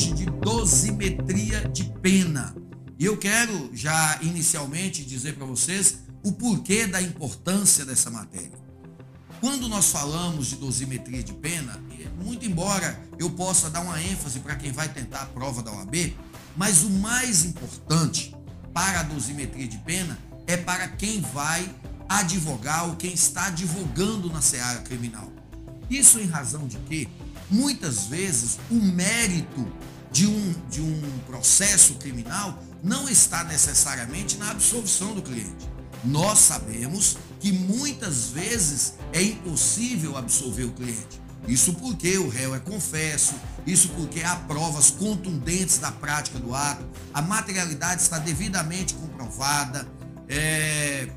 hoje de dosimetria de pena. E eu quero já inicialmente dizer para vocês o porquê da importância dessa matéria. Quando nós falamos de dosimetria de pena, muito embora eu possa dar uma ênfase para quem vai tentar a prova da OAB, mas o mais importante para a dosimetria de pena é para quem vai advogar ou quem está advogando na seara criminal. Isso em razão de que, muitas vezes, o mérito de um, de um processo criminal não está necessariamente na absolvição do cliente. Nós sabemos que muitas vezes é impossível absolver o cliente. Isso porque o réu é confesso, isso porque há provas contundentes da prática do ato, a materialidade está devidamente comprovada, é,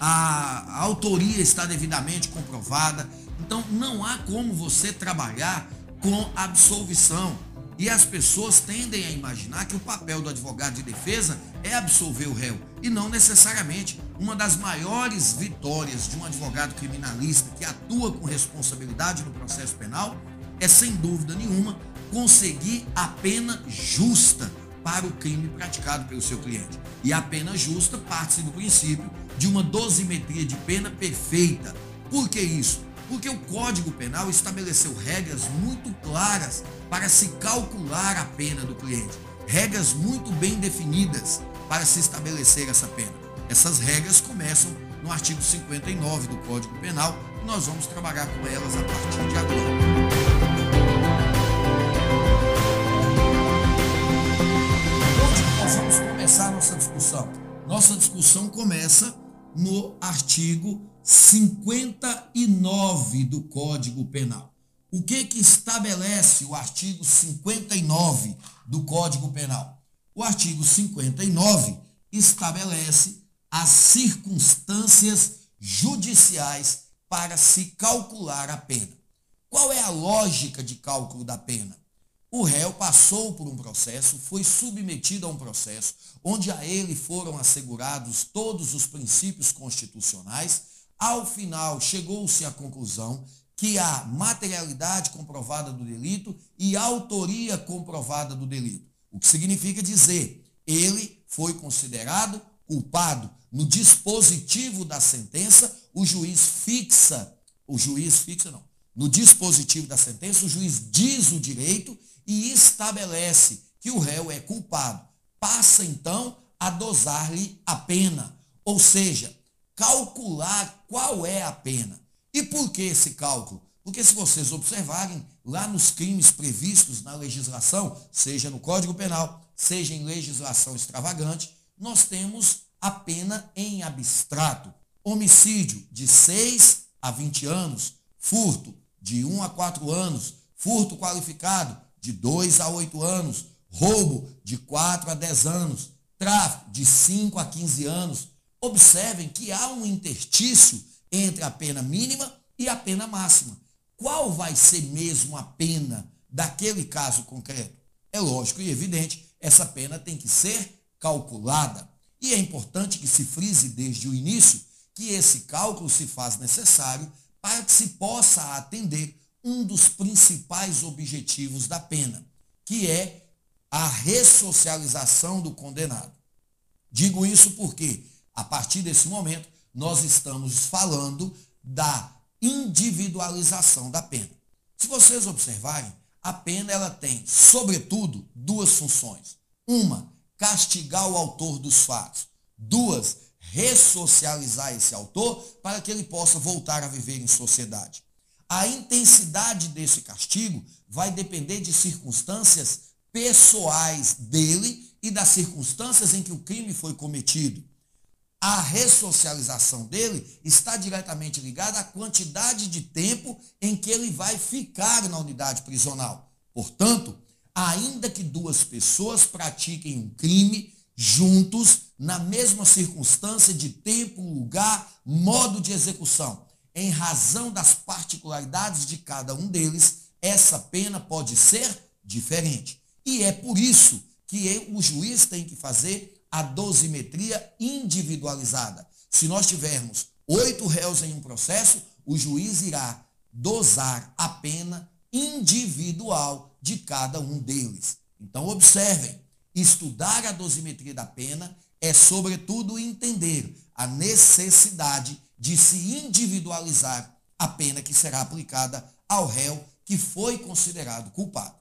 a, a autoria está devidamente comprovada. Então não há como você trabalhar com absolvição. E as pessoas tendem a imaginar que o papel do advogado de defesa é absolver o réu. E não necessariamente. Uma das maiores vitórias de um advogado criminalista que atua com responsabilidade no processo penal é, sem dúvida nenhuma, conseguir a pena justa para o crime praticado pelo seu cliente. E a pena justa parte do princípio de uma dosimetria de pena perfeita. Por que isso? Porque o Código Penal estabeleceu regras muito claras para se calcular a pena do cliente. Regras muito bem definidas para se estabelecer essa pena. Essas regras começam no artigo 59 do Código Penal e nós vamos trabalhar com elas a partir de agora. Onde nós vamos começar nossa discussão? Nossa discussão começa no artigo 59 do Código Penal. O que que estabelece o artigo 59 do Código Penal? O artigo 59 estabelece as circunstâncias judiciais para se calcular a pena. Qual é a lógica de cálculo da pena? O réu passou por um processo, foi submetido a um processo, onde a ele foram assegurados todos os princípios constitucionais. Ao final, chegou-se à conclusão que há materialidade comprovada do delito e autoria comprovada do delito. O que significa dizer, ele foi considerado culpado. No dispositivo da sentença, o juiz fixa, o juiz fixa não, no dispositivo da sentença, o juiz diz o direito e estabelece que o réu é culpado. Passa então a dosar-lhe a pena, ou seja, calcular qual é a pena. E por que esse cálculo? Porque se vocês observarem lá nos crimes previstos na legislação, seja no Código Penal, seja em legislação extravagante, nós temos a pena em abstrato. Homicídio de 6 a 20 anos, furto de 1 a 4 anos, furto qualificado de 2 a 8 anos, roubo de 4 a 10 anos, tráfico de 5 a 15 anos. Observem que há um interstício entre a pena mínima e a pena máxima. Qual vai ser mesmo a pena daquele caso concreto? É lógico e evidente, essa pena tem que ser calculada. E é importante que se frise desde o início que esse cálculo se faz necessário para que se possa atender um dos principais objetivos da pena, que é a ressocialização do condenado. Digo isso porque, a partir desse momento, nós estamos falando da individualização da pena. Se vocês observarem, a pena ela tem, sobretudo, duas funções. Uma, castigar o autor dos fatos. Duas, ressocializar esse autor para que ele possa voltar a viver em sociedade. A intensidade desse castigo vai depender de circunstâncias pessoais dele e das circunstâncias em que o crime foi cometido. A ressocialização dele está diretamente ligada à quantidade de tempo em que ele vai ficar na unidade prisional. Portanto, ainda que duas pessoas pratiquem um crime juntos, na mesma circunstância de tempo, lugar, modo de execução, em razão das particularidades de cada um deles, essa pena pode ser diferente. E é por isso que o juiz tem que fazer a dosimetria individualizada. Se nós tivermos oito réus em um processo, o juiz irá dosar a pena individual de cada um deles. Então, observem, estudar a dosimetria da pena é, sobretudo, entender a necessidade de se individualizar a pena que será aplicada ao réu que foi considerado culpado.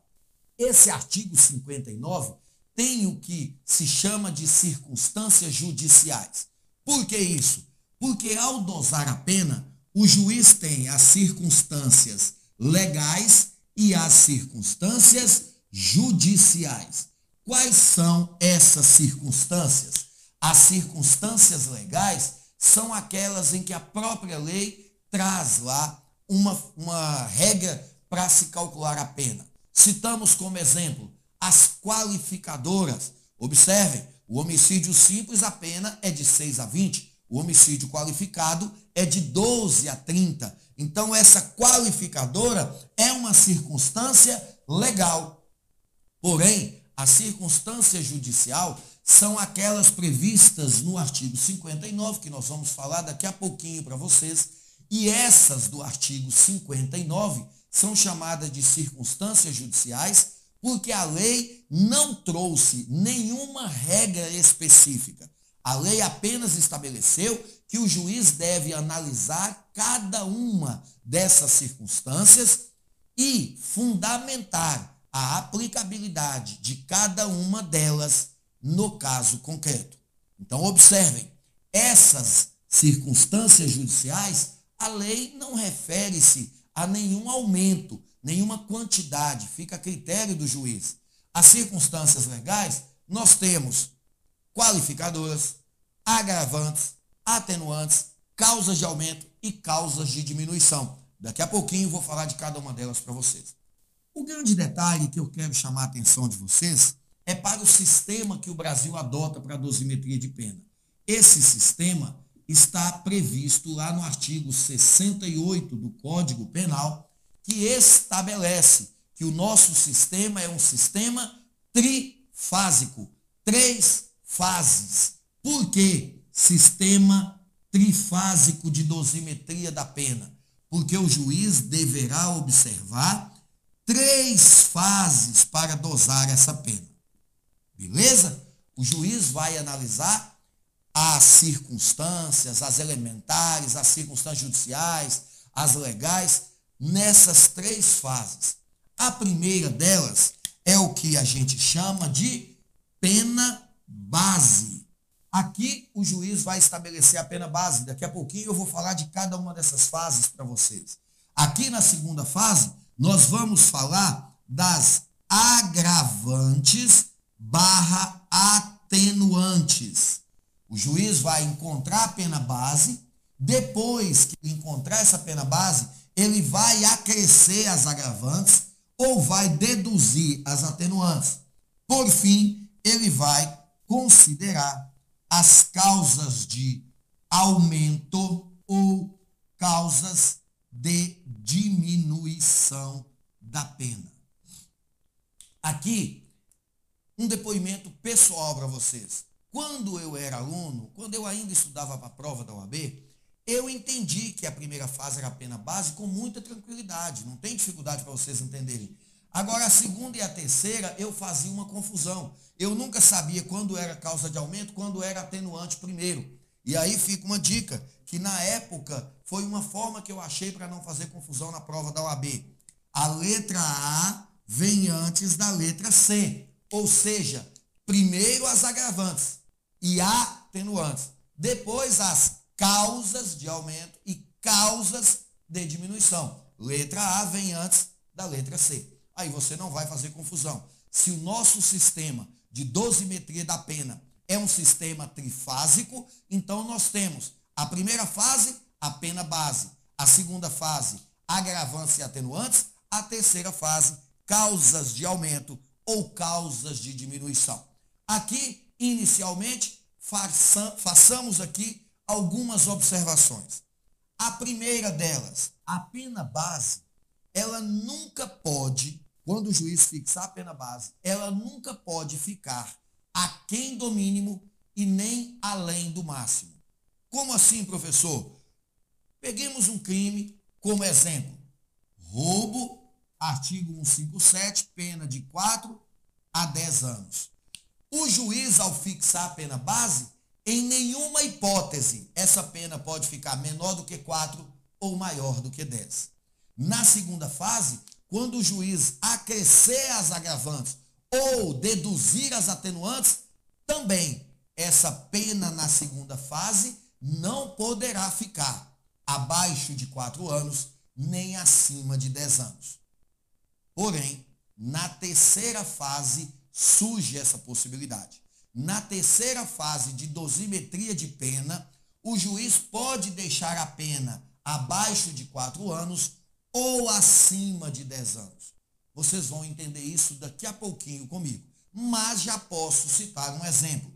Esse artigo 59 tem o que se chama de circunstâncias judiciais. Por que isso? Porque ao dosar a pena, o juiz tem as circunstâncias legais e as circunstâncias judiciais. Quais são essas circunstâncias? As circunstâncias legais são aquelas em que a própria lei traz lá uma, uma regra para se calcular a pena. Citamos como exemplo as qualificadoras. Observem, o homicídio simples a pena é de 6 a 20, o homicídio qualificado é de 12 a 30. Então essa qualificadora é uma circunstância legal. Porém, a circunstância judicial são aquelas previstas no artigo 59, que nós vamos falar daqui a pouquinho para vocês, e essas do artigo 59 são chamadas de circunstâncias judiciais porque a lei não trouxe nenhuma regra específica. A lei apenas estabeleceu que o juiz deve analisar cada uma dessas circunstâncias e fundamentar a aplicabilidade de cada uma delas no caso concreto. Então, observem, essas circunstâncias judiciais, a lei não refere-se a nenhum aumento, nenhuma quantidade, fica a critério do juiz. As circunstâncias legais, nós temos qualificadoras, agravantes, atenuantes, causas de aumento e causas de diminuição. Daqui a pouquinho vou falar de cada uma delas para vocês. O grande detalhe que eu quero chamar a atenção de vocês é para o sistema que o Brasil adota para a dosimetria de pena. Esse sistema está previsto lá no artigo 68 do Código Penal, que estabelece que o nosso sistema é um sistema trifásico, três fases. Por que sistema trifásico de dosimetria da pena? Porque o juiz deverá observar três fases para dosar essa pena. Beleza? O juiz vai analisar as circunstâncias, as elementares, as circunstâncias judiciais, as legais, nessas três fases. A primeira delas é o que a gente chama de pena base. Aqui o juiz vai estabelecer a pena base. Daqui a pouquinho eu vou falar de cada uma dessas fases para vocês. Aqui na segunda fase, nós vamos falar das agravantes barra atenuantes. O juiz vai encontrar a pena base, depois que encontrar essa pena base, ele vai acrescer as agravantes ou vai deduzir as atenuantes. Por fim, ele vai considerar as causas de aumento ou causas de diminuição da pena. Aqui, um depoimento pessoal para vocês. Quando eu era aluno, quando eu ainda estudava para a prova da UAB, eu entendi que a primeira fase era a pena base com muita tranquilidade, não tem dificuldade para vocês entenderem. Agora, a segunda e a terceira, eu fazia uma confusão. Eu nunca sabia quando era causa de aumento, quando era atenuante primeiro. E aí fica uma dica, que na época foi uma forma que eu achei para não fazer confusão na prova da OAB. A letra A vem antes da letra C. Ou seja, primeiro as agravantes e atenuantes. Depois as causas de aumento e causas de diminuição. Letra A vem antes da letra C. Aí você não vai fazer confusão. Se o nosso sistema de dosimetria da pena é um sistema trifásico, então nós temos a primeira fase, a pena base. A segunda fase, agravantes e atenuantes. A terceira fase, causas de aumento ou causas de diminuição. Aqui, inicialmente, façamos aqui algumas observações. A primeira delas, a pena base, ela nunca pode, quando o juiz fixar a pena base, ela nunca pode ficar aquém do mínimo e nem além do máximo. Como assim, professor? Peguemos um crime como exemplo: roubo artigo 157, pena de 4 a 10 anos. O juiz, ao fixar a pena base, em nenhuma hipótese essa pena pode ficar menor do que 4 ou maior do que 10. Na segunda fase, quando o juiz acrescer as agravantes ou deduzir as atenuantes, também essa pena na segunda fase não poderá ficar abaixo de 4 anos nem acima de 10 anos. Porém, na terceira fase surge essa possibilidade. Na terceira fase de dosimetria de pena, o juiz pode deixar a pena abaixo de 4 anos ou acima de 10 anos. Vocês vão entender isso daqui a pouquinho comigo. Mas já posso citar um exemplo.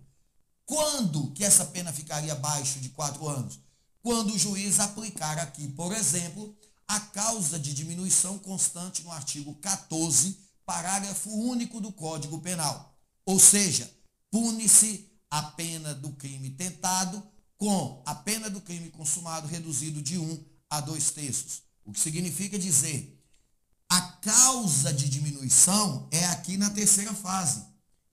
Quando que essa pena ficaria abaixo de 4 anos? Quando o juiz aplicar aqui, por exemplo, a causa de diminuição constante no artigo 14, parágrafo único do Código Penal. Ou seja, pune-se a pena do crime tentado com a pena do crime consumado reduzido de 1 a 2 terços. O que significa dizer, a causa de diminuição é aqui na terceira fase.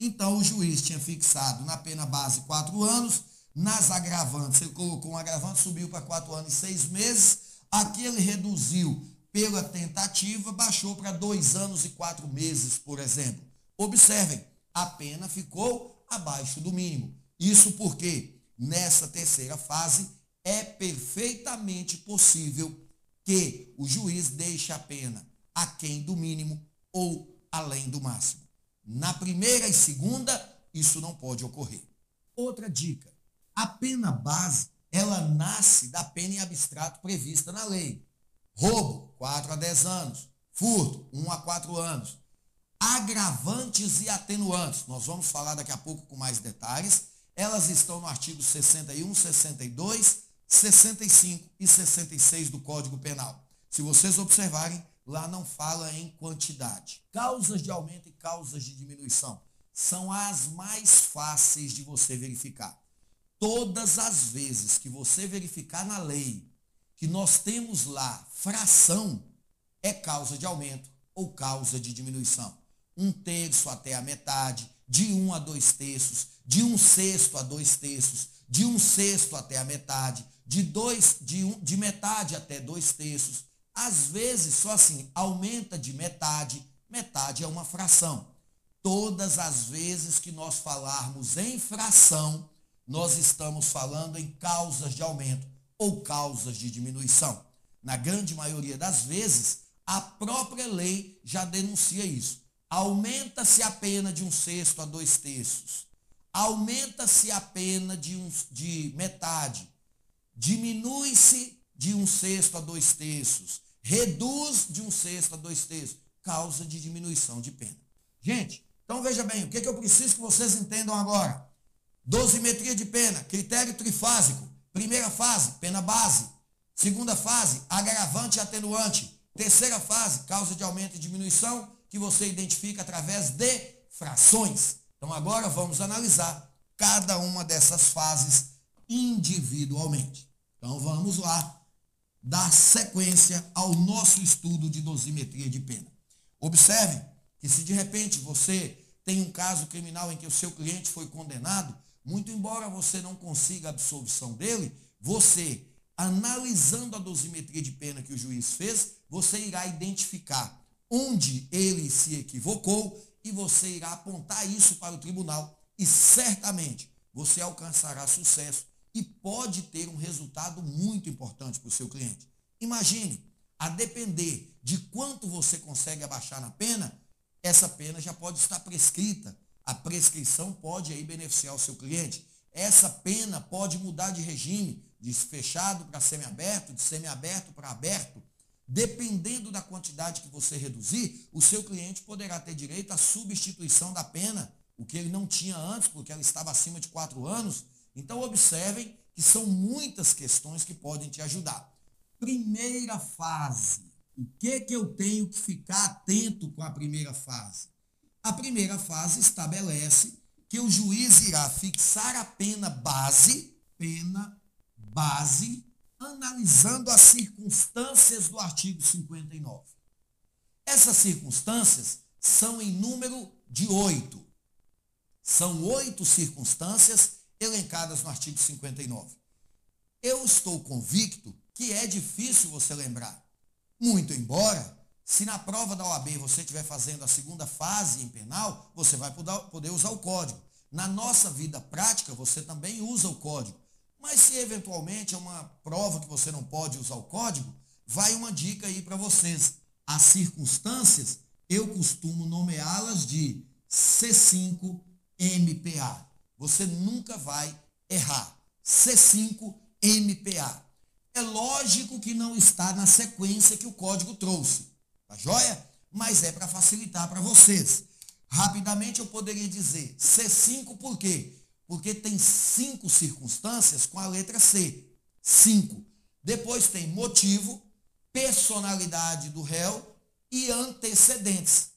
Então, o juiz tinha fixado na pena base 4 anos, nas agravantes, ele colocou um agravante, subiu para 4 anos e 6 meses, aqui ele reduziu pela tentativa, baixou para 2 anos e 4 meses, por exemplo. Observem, a pena ficou abaixo do mínimo. Isso porque nessa terceira fase é perfeitamente possível que o juiz deixe a pena aquém do mínimo ou além do máximo. Na primeira e segunda, isso não pode ocorrer. Outra dica: a pena base, ela nasce da pena em abstrato prevista na lei. Roubo, 4 a 10 anos. Furto, 1 a 4 anos agravantes e atenuantes. Nós vamos falar daqui a pouco com mais detalhes. Elas estão no artigo 61, 62, 65 e 66 do Código Penal. Se vocês observarem, lá não fala em quantidade. Causas de aumento e causas de diminuição são as mais fáceis de você verificar. Todas as vezes que você verificar na lei que nós temos lá fração, é causa de aumento ou causa de diminuição um terço até a metade, de um a dois terços, de um sexto a dois terços, de um sexto até a metade, de dois, de, um, de metade até dois terços. Às vezes, só assim, aumenta de metade, metade é uma fração. Todas as vezes que nós falarmos em fração, nós estamos falando em causas de aumento ou causas de diminuição. Na grande maioria das vezes, a própria lei já denuncia isso aumenta-se a pena de um sexto a dois terços, aumenta-se a pena de, um, de metade, diminui-se de um sexto a dois terços, reduz de um sexto a dois terços, causa de diminuição de pena. Gente, então veja bem, o que, é que eu preciso que vocês entendam agora? Dosimetria de pena, critério trifásico. Primeira fase, pena base. Segunda fase, agravante e atenuante. Terceira fase, causa de aumento e diminuição que você identifica através de frações. Então agora vamos analisar cada uma dessas fases individualmente. Então vamos lá dar sequência ao nosso estudo de dosimetria de pena. Observe que se de repente você tem um caso criminal em que o seu cliente foi condenado, muito embora você não consiga a absolvição dele, você, analisando a dosimetria de pena que o juiz fez, você irá identificar onde ele se equivocou e você irá apontar isso para o tribunal e certamente você alcançará sucesso e pode ter um resultado muito importante para o seu cliente. Imagine, a depender de quanto você consegue abaixar na pena, essa pena já pode estar prescrita. A prescrição pode aí beneficiar o seu cliente. Essa pena pode mudar de regime, de fechado para semiaberto, de semiaberto para aberto. Dependendo da quantidade que você reduzir, o seu cliente poderá ter direito à substituição da pena, o que ele não tinha antes, porque ela estava acima de quatro anos. Então, observem que são muitas questões que podem te ajudar. Primeira fase. O que, que eu tenho que ficar atento com a primeira fase? A primeira fase estabelece que o juiz irá fixar a pena base, pena base analisando as circunstâncias do artigo 59. Essas circunstâncias são em número de oito. São oito circunstâncias elencadas no artigo 59. Eu estou convicto que é difícil você lembrar. Muito embora, se na prova da OAB você estiver fazendo a segunda fase em penal, você vai poder usar o código. Na nossa vida prática, você também usa o código. Mas se eventualmente é uma prova que você não pode usar o código, vai uma dica aí para vocês. As circunstâncias, eu costumo nomeá-las de C5 MPA. Você nunca vai errar. C5 MPA. É lógico que não está na sequência que o código trouxe, tá joia? Mas é para facilitar para vocês. Rapidamente eu poderia dizer C5 por quê? Porque tem cinco circunstâncias com a letra C. Cinco. Depois tem motivo, personalidade do réu e antecedentes.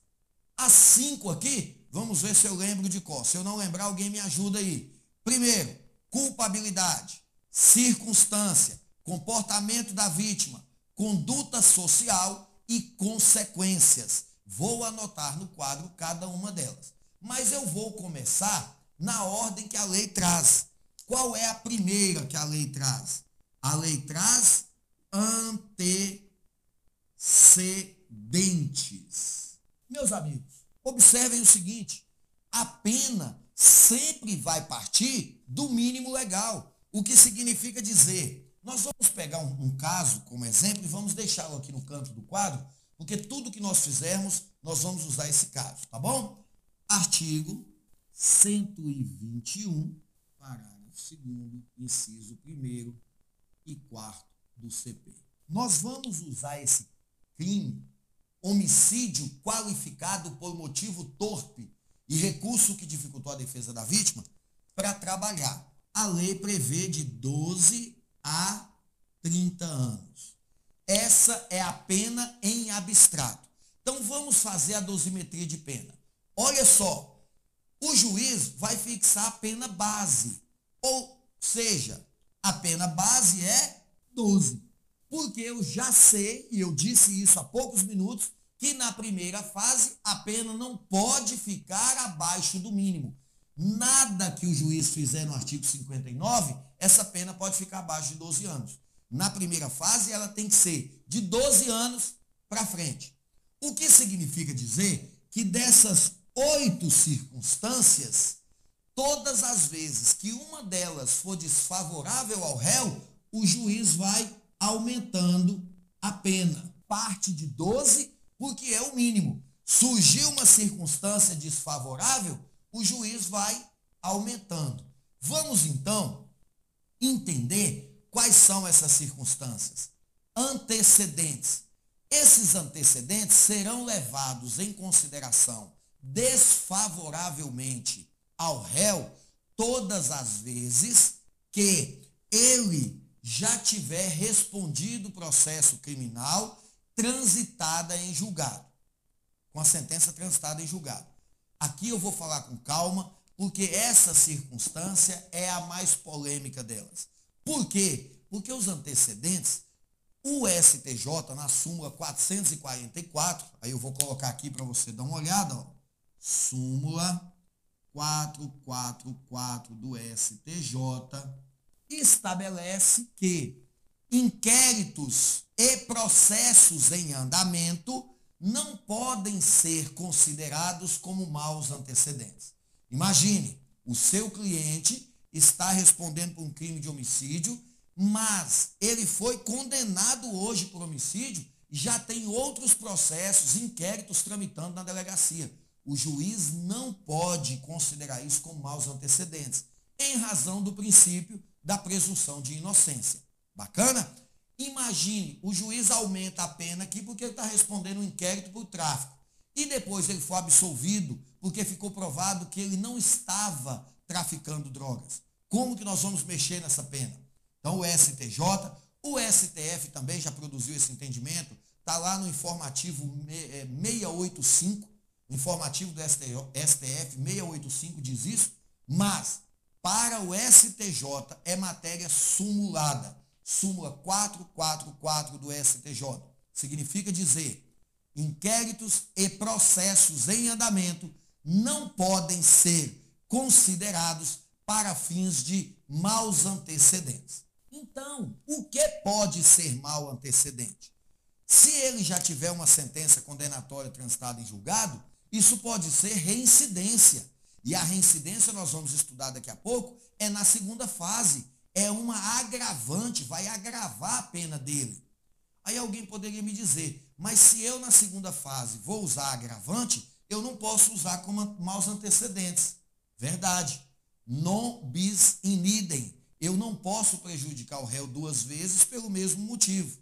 As cinco aqui, vamos ver se eu lembro de qual. Se eu não lembrar, alguém me ajuda aí. Primeiro, culpabilidade, circunstância, comportamento da vítima, conduta social e consequências. Vou anotar no quadro cada uma delas. Mas eu vou começar na ordem que a lei traz. Qual é a primeira que a lei traz? A lei traz antecedentes. Meus amigos, observem o seguinte: a pena sempre vai partir do mínimo legal. O que significa dizer, nós vamos pegar um, um caso como exemplo e vamos deixá-lo aqui no canto do quadro, porque tudo que nós fizermos, nós vamos usar esse caso, tá bom? Artigo 121, parágrafo 2 inciso 1 e 4 do CP. Nós vamos usar esse crime, homicídio qualificado por motivo torpe e recurso que dificultou a defesa da vítima, para trabalhar. A lei prevê de 12 a 30 anos. Essa é a pena em abstrato. Então vamos fazer a dosimetria de pena. Olha só, o juiz vai fixar a pena base. Ou seja, a pena base é 12. Porque eu já sei, e eu disse isso há poucos minutos, que na primeira fase a pena não pode ficar abaixo do mínimo. Nada que o juiz fizer no artigo 59, essa pena pode ficar abaixo de 12 anos. Na primeira fase, ela tem que ser de 12 anos para frente. O que significa dizer que dessas oito circunstâncias, todas as vezes que uma delas for desfavorável ao réu, o juiz vai aumentando a pena. Parte de 12, porque é o mínimo. Surgiu uma circunstância desfavorável, o juiz vai aumentando. Vamos então entender quais são essas circunstâncias. Antecedentes. Esses antecedentes serão levados em consideração desfavoravelmente ao réu todas as vezes que ele já tiver respondido o processo criminal transitada em julgado, com a sentença transitada em julgado. Aqui eu vou falar com calma, porque essa circunstância é a mais polêmica delas. Por quê? Porque os antecedentes, o STJ, na súmula 444, aí eu vou colocar aqui para você dar uma olhada, ó, súmula 444 do STJ estabelece que inquéritos e processos em andamento não podem ser considerados como maus antecedentes. Imagine, o seu cliente está respondendo por um crime de homicídio, mas ele foi condenado hoje por homicídio e já tem outros processos, inquéritos tramitando na delegacia. O juiz não pode considerar isso como maus antecedentes, em razão do princípio da presunção de inocência. Bacana? Imagine, o juiz aumenta a pena aqui porque ele está respondendo um inquérito por tráfico. E depois ele foi absolvido porque ficou provado que ele não estava traficando drogas. Como que nós vamos mexer nessa pena? Então o STJ, o STF também já produziu esse entendimento, está lá no informativo 685 o informativo do STF 685 diz isso, mas para o STJ é matéria sumulada. Súmula 444 do STJ. Significa dizer, inquéritos e processos em andamento não podem ser considerados para fins de maus antecedentes. Então, o que pode ser mau antecedente? Se ele já tiver uma sentença condenatória transitada em julgado, isso pode ser reincidência. E a reincidência, nós vamos estudar daqui a pouco, é na segunda fase. É uma agravante, vai agravar a pena dele. Aí alguém poderia me dizer, mas se eu na segunda fase vou usar agravante, eu não posso usar como maus antecedentes. Verdade. Non bis in idem. Eu não posso prejudicar o réu duas vezes pelo mesmo motivo.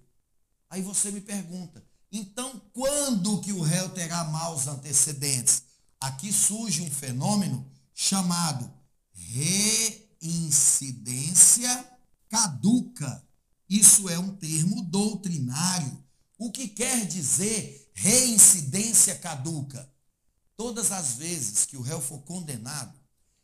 Aí você me pergunta, então quando que o réu terá maus antecedentes? Aqui surge um fenômeno chamado reincidência caduca. Isso é um termo doutrinário. O que quer dizer reincidência caduca? Todas as vezes que o réu for condenado,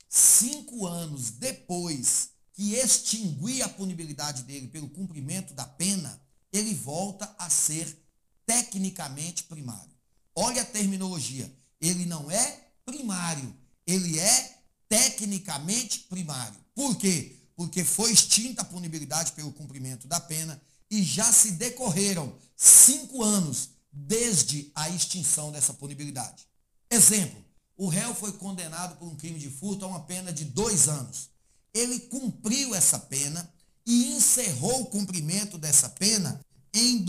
cinco anos depois que extinguir a punibilidade dele pelo cumprimento da pena, ele volta a ser tecnicamente primário. Olha a terminologia. Ele não é primário, ele é tecnicamente primário. Por quê? Porque foi extinta a punibilidade pelo cumprimento da pena e já se decorreram cinco anos desde a extinção dessa punibilidade. Exemplo, o réu foi condenado por um crime de furto a uma pena de dois anos. Ele cumpriu essa pena e encerrou o cumprimento dessa pena em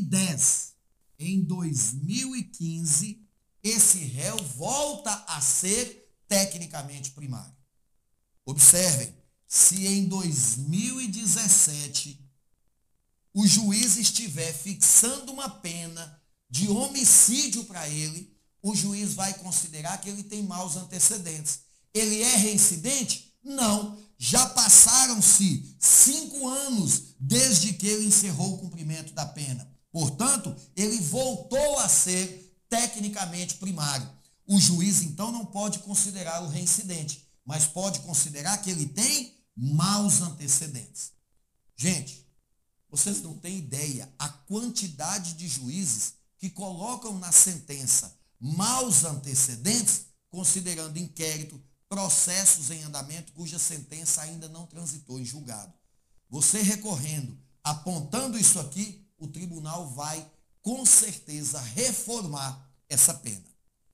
2010. Em 2015, esse réu volta a ser tecnicamente primário. Observem, se em 2017 o juiz estiver fixando uma pena de homicídio para ele, o juiz vai considerar que ele tem maus antecedentes. Ele é reincidente? Não. Já passaram-se cinco anos desde que ele encerrou o cumprimento da pena. Portanto, ele voltou a ser tecnicamente primário. O juiz, então, não pode considerá-lo reincidente, mas pode considerar que ele tem maus antecedentes. Gente, vocês não têm ideia a quantidade de juízes que colocam na sentença maus antecedentes, considerando inquérito, processos em andamento cuja sentença ainda não transitou em julgado. Você recorrendo, apontando isso aqui, o tribunal vai com certeza reformar essa pena.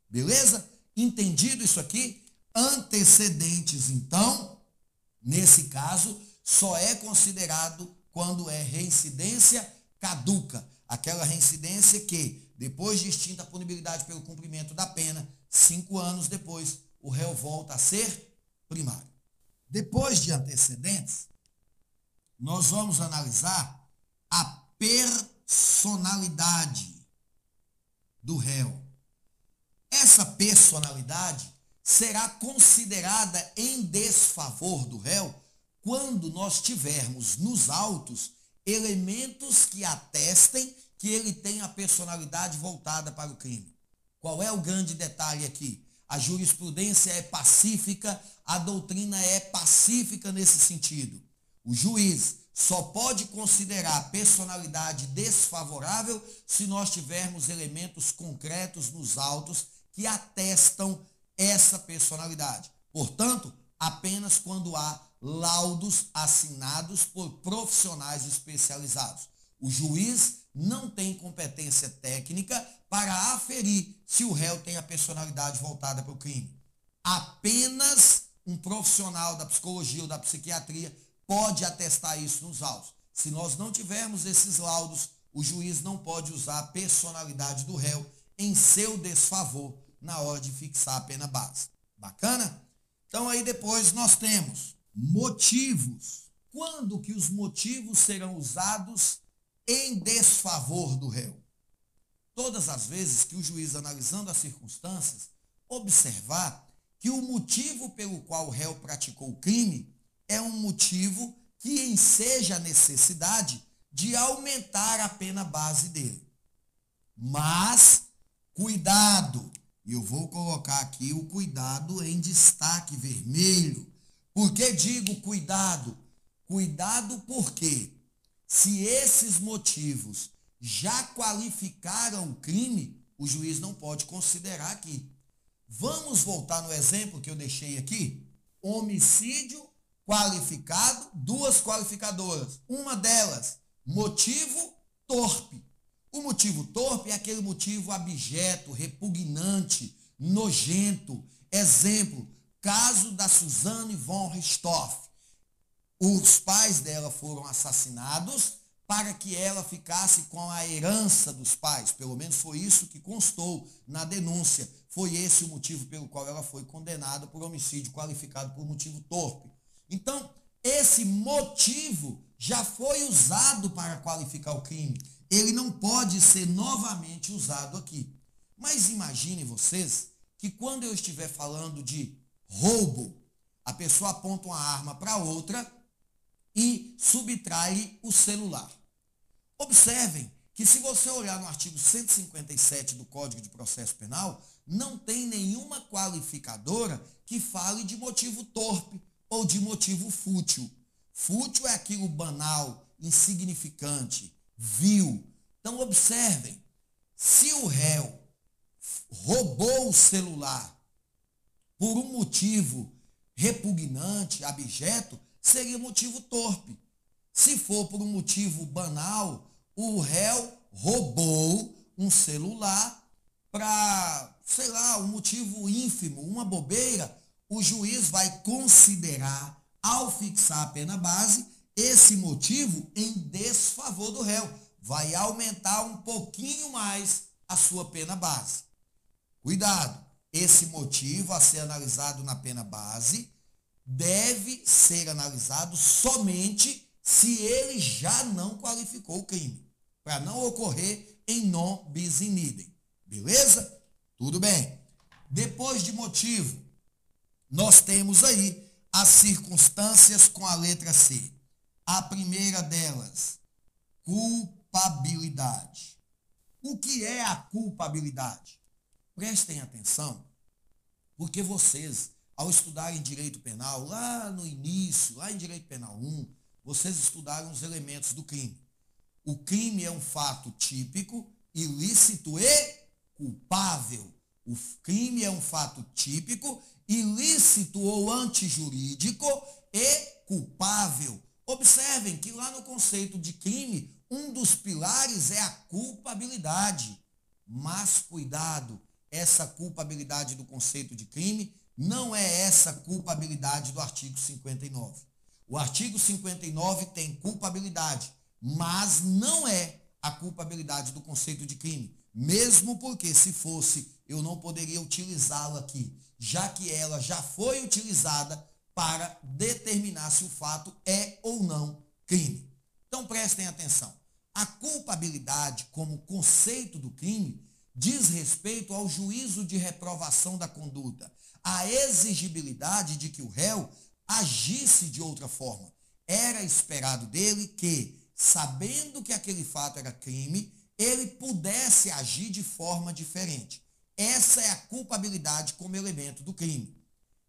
Beleza? Entendido isso aqui? Antecedentes, então, nesse caso, só é considerado quando é reincidência caduca. Aquela reincidência que, depois de extinta a punibilidade pelo cumprimento da pena, cinco anos depois, o réu volta a ser primário. Depois de antecedentes, nós vamos analisar personalidade do réu. Essa personalidade será considerada em desfavor do réu quando nós tivermos nos autos elementos que atestem que ele tem a personalidade voltada para o crime. Qual é o grande detalhe aqui? A jurisprudência é pacífica, a doutrina é pacífica nesse sentido. O juiz só pode considerar personalidade desfavorável se nós tivermos elementos concretos nos autos que atestam essa personalidade. Portanto, apenas quando há laudos assinados por profissionais especializados. O juiz não tem competência técnica para aferir se o réu tem a personalidade voltada para o crime. Apenas um profissional da psicologia ou da psiquiatria pode atestar isso nos autos. Se nós não tivermos esses laudos, o juiz não pode usar a personalidade do réu em seu desfavor na hora de fixar a pena base. Bacana? Então aí depois nós temos motivos. Quando que os motivos serão usados em desfavor do réu? Todas as vezes que o juiz, analisando as circunstâncias, observar que o motivo pelo qual o réu praticou o crime é um motivo que enseja a necessidade de aumentar a pena base dele. Mas, cuidado, eu vou colocar aqui o cuidado em destaque vermelho. Por que digo cuidado? Cuidado porque, se esses motivos já qualificaram o crime, o juiz não pode considerar aqui. Vamos voltar no exemplo que eu deixei aqui? Homicídio qualificado, duas qualificadoras. Uma delas, motivo torpe. O motivo torpe é aquele motivo abjeto, repugnante, nojento. Exemplo, caso da Suzanne von Richthofen. Os pais dela foram assassinados para que ela ficasse com a herança dos pais. Pelo menos foi isso que constou na denúncia. Foi esse o motivo pelo qual ela foi condenada por homicídio qualificado por motivo torpe. Então, esse motivo já foi usado para qualificar o crime. Ele não pode ser novamente usado aqui. Mas imagine vocês que quando eu estiver falando de roubo, a pessoa aponta uma arma para outra e subtrai o celular. Observem que se você olhar no artigo 157 do Código de Processo Penal, não tem nenhuma qualificadora que fale de motivo torpe ou de motivo fútil. Fútil é aquilo banal, insignificante, vil. Então observem, se o réu roubou o celular por um motivo repugnante, abjeto, seria motivo torpe. Se for por um motivo banal, o réu roubou um celular para, sei lá, um motivo ínfimo, uma bobeira, o juiz vai considerar, ao fixar a pena base, esse motivo em desfavor do réu. Vai aumentar um pouquinho mais a sua pena base. Cuidado, esse motivo a ser analisado na pena base deve ser analisado somente se ele já não qualificou o crime, para não ocorrer em non bis in idem. Beleza? Tudo bem. Depois de motivo, nós temos aí as circunstâncias com a letra C. A primeira delas, culpabilidade. O que é a culpabilidade? Prestem atenção, porque vocês, ao estudarem direito penal, lá no início, lá em direito penal 1, vocês estudaram os elementos do crime. O crime é um fato típico, ilícito e culpável. O crime é um fato típico, ilícito ou antijurídico e culpável. Observem que lá no conceito de crime, um dos pilares é a culpabilidade. Mas cuidado, essa culpabilidade do conceito de crime não é essa culpabilidade do artigo 59. O artigo 59 tem culpabilidade, mas não é a culpabilidade do conceito de crime. Mesmo porque, se fosse, eu não poderia utilizá-la aqui, já que ela já foi utilizada para determinar se o fato é ou não crime. Então prestem atenção. A culpabilidade, como conceito do crime, diz respeito ao juízo de reprovação da conduta, à exigibilidade de que o réu agisse de outra forma. Era esperado dele que, sabendo que aquele fato era crime, ele pudesse agir de forma diferente. Essa é a culpabilidade como elemento do crime.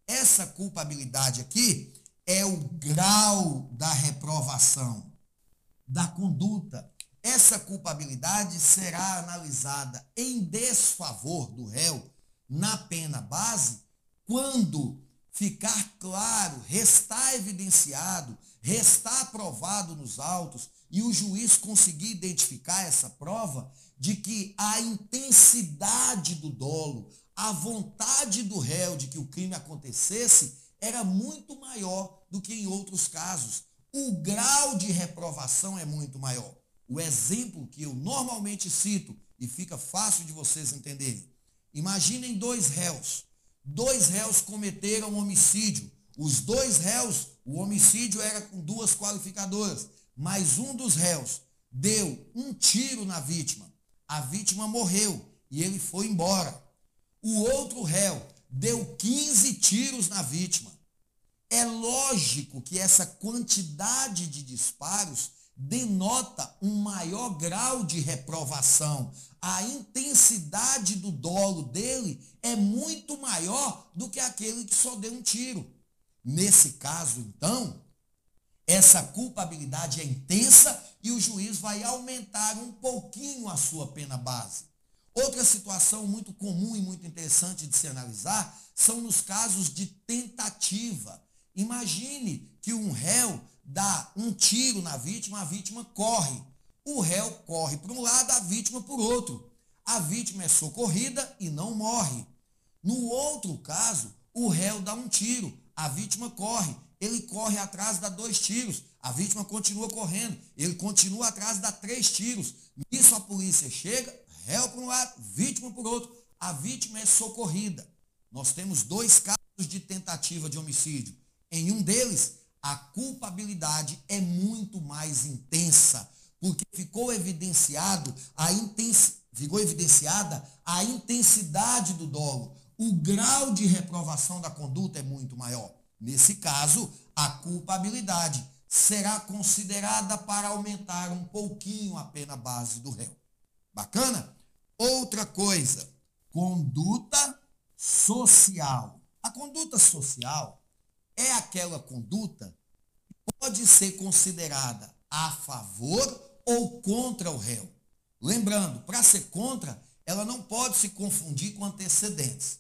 Essa culpabilidade aqui é o grau da reprovação da conduta. Essa culpabilidade será analisada em desfavor do réu na pena base quando ficar claro, restar evidenciado, restar provado nos autos e o juiz conseguir identificar essa prova de que a intensidade do dolo, a vontade do réu de que o crime acontecesse era muito maior do que em outros casos. O grau de reprovação é muito maior. O exemplo que eu normalmente cito, e fica fácil de vocês entenderem. Imaginem dois réus. Dois réus cometeram homicídio. Os dois réus, o homicídio era com duas qualificadoras mas um dos réus deu um tiro na vítima. A vítima morreu e ele foi embora. O outro réu deu 15 tiros na vítima. É lógico que essa quantidade de disparos denota um maior grau de reprovação. A intensidade do dolo dele é muito maior do que aquele que só deu um tiro. Nesse caso, então, essa culpabilidade é intensa e o juiz vai aumentar um pouquinho a sua pena base. Outra situação muito comum e muito interessante de se analisar são nos casos de tentativa. Imagine que um réu dá um tiro na vítima, a vítima corre. O réu corre para um lado, a vítima o outro. A vítima é socorrida e não morre. No outro caso, o réu dá um tiro, a vítima corre ele corre atrás, dá dois tiros. A vítima continua correndo. Ele continua atrás, dá três tiros. Nisso a polícia chega, réu para um lado, vítima por outro. A vítima é socorrida. Nós temos dois casos de tentativa de homicídio. Em um deles, a culpabilidade é muito mais intensa, porque ficou evidenciado a ficou evidenciada a intensidade do dolo. O grau de reprovação da conduta é muito maior. Nesse caso, a culpabilidade será considerada para aumentar um pouquinho a pena base do réu. Bacana? Outra coisa, conduta social. A conduta social é aquela conduta que pode ser considerada a favor ou contra o réu. Lembrando, para ser contra, ela não pode se confundir com antecedentes.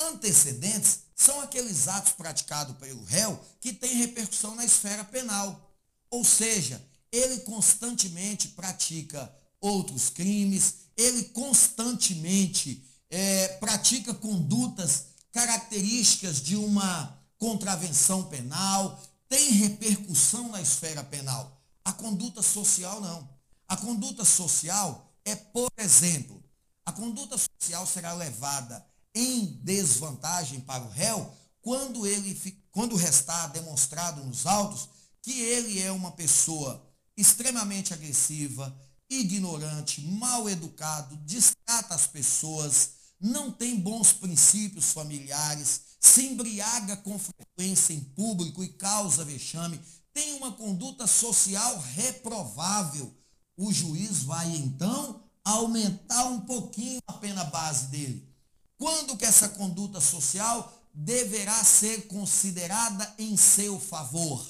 Antecedentes são aqueles atos praticados pelo réu que têm repercussão na esfera penal. Ou seja, ele constantemente pratica outros crimes, ele constantemente é, pratica condutas características de uma contravenção penal, tem repercussão na esfera penal. A conduta social não. A conduta social é, por exemplo, a conduta social será levada em desvantagem para o réu quando, ele, quando restar demonstrado nos autos que ele é uma pessoa extremamente agressiva, ignorante, mal educado, distrata as pessoas, não tem bons princípios familiares, se embriaga com frequência em público e causa vexame, tem uma conduta social reprovável. O juiz vai então aumentar um pouquinho a pena base dele quando que essa conduta social deverá ser considerada em seu favor?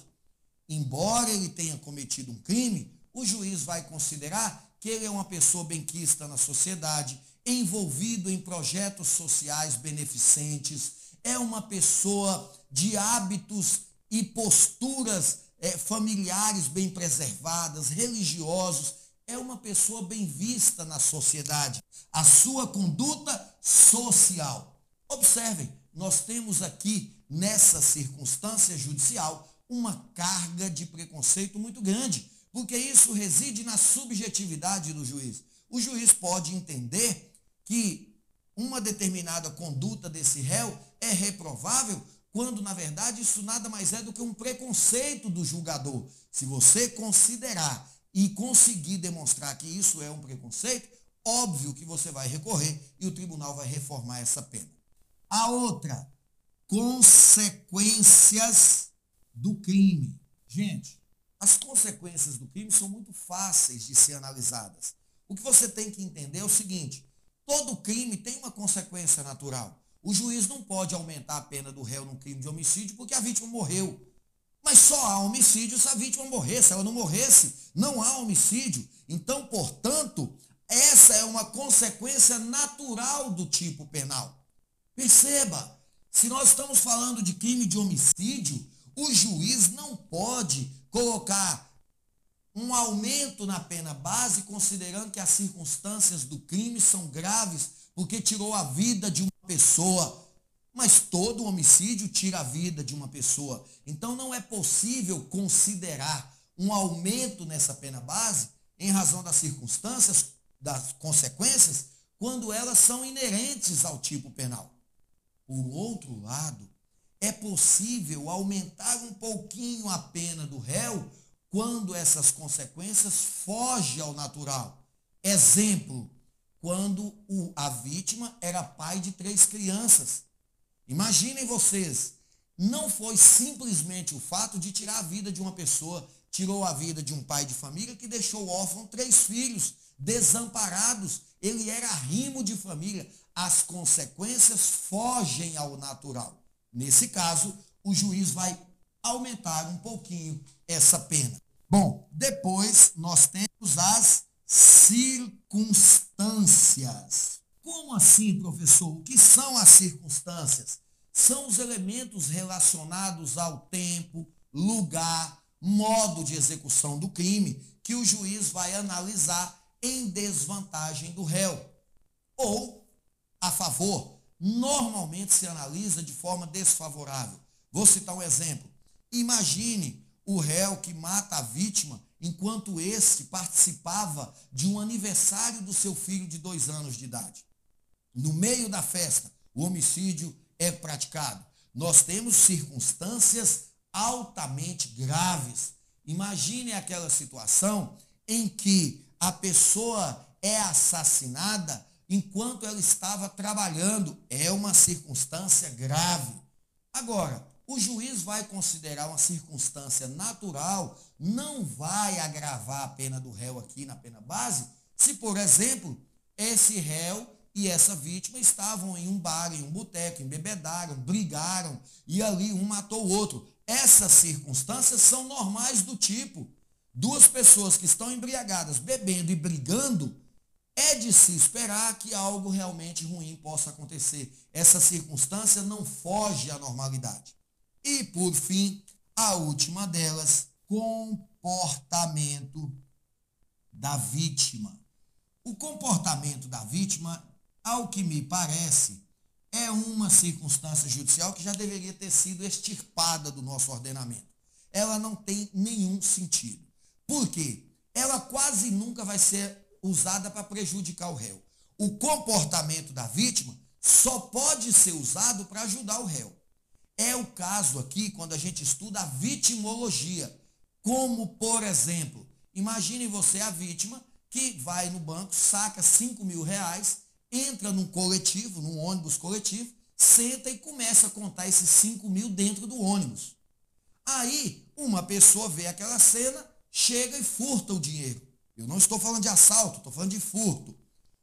Embora ele tenha cometido um crime, o juiz vai considerar que ele é uma pessoa benquista na sociedade, envolvido em projetos sociais beneficentes, é uma pessoa de hábitos e posturas é, familiares bem preservadas, religiosos, é uma pessoa bem vista na sociedade. A sua conduta social. Observem, nós temos aqui, nessa circunstância judicial, uma carga de preconceito muito grande, porque isso reside na subjetividade do juiz. O juiz pode entender que uma determinada conduta desse réu é reprovável, quando na verdade isso nada mais é do que um preconceito do julgador. Se você considerar e conseguir demonstrar que isso é um preconceito, óbvio que você vai recorrer e o tribunal vai reformar essa pena. A outra, consequências do crime. Gente, as consequências do crime são muito fáceis de ser analisadas. O que você tem que entender é o seguinte: todo crime tem uma consequência natural. O juiz não pode aumentar a pena do réu num crime de homicídio porque a vítima morreu. Mas só há homicídio se a vítima morrer. Se ela não morresse, não há homicídio. Então, portanto, essa é uma consequência natural do tipo penal. Perceba, se nós estamos falando de crime de homicídio, o juiz não pode colocar um aumento na pena base, considerando que as circunstâncias do crime são graves, porque tirou a vida de uma pessoa. Mas todo homicídio tira a vida de uma pessoa. Então não é possível considerar um aumento nessa pena base em razão das circunstâncias, das consequências, quando elas são inerentes ao tipo penal. Por outro lado, é possível aumentar um pouquinho a pena do réu quando essas consequências fogem ao natural. Exemplo, quando o, a vítima era pai de três crianças Imaginem vocês, não foi simplesmente o fato de tirar a vida de uma pessoa, tirou a vida de um pai de família que deixou órfão três filhos, desamparados. Ele era rimo de família. As consequências fogem ao natural. Nesse caso, o juiz vai aumentar um pouquinho essa pena. Bom, depois nós temos as circunstâncias. Como assim, professor? O que são as circunstâncias? São os elementos relacionados ao tempo, lugar, modo de execução do crime que o juiz vai analisar em desvantagem do réu ou a favor. Normalmente se analisa de forma desfavorável. Vou citar um exemplo. Imagine o réu que mata a vítima enquanto este participava de um aniversário do seu filho de dois anos de idade. No meio da festa, o homicídio é praticado. Nós temos circunstâncias altamente graves. Imagine aquela situação em que a pessoa é assassinada enquanto ela estava trabalhando. É uma circunstância grave. Agora, o juiz vai considerar uma circunstância natural, não vai agravar a pena do réu aqui na pena base, se, por exemplo, esse réu e essa vítima estavam em um bar, em um boteco, embebedaram, brigaram e ali um matou o outro. Essas circunstâncias são normais do tipo duas pessoas que estão embriagadas, bebendo e brigando, é de se esperar que algo realmente ruim possa acontecer. Essa circunstância não foge à normalidade. E, por fim, a última delas, comportamento da vítima. O comportamento da vítima, ao que me parece, é uma circunstância judicial que já deveria ter sido extirpada do nosso ordenamento. Ela não tem nenhum sentido. Por quê? Ela quase nunca vai ser usada para prejudicar o réu. O comportamento da vítima só pode ser usado para ajudar o réu. É o caso aqui quando a gente estuda a vitimologia. Como, por exemplo, imagine você a vítima que vai no banco, saca 5 mil reais, entra num coletivo, num ônibus coletivo, senta e começa a contar esses 5 mil dentro do ônibus. Aí, uma pessoa vê aquela cena, chega e furta o dinheiro. Eu não estou falando de assalto, estou falando de furto.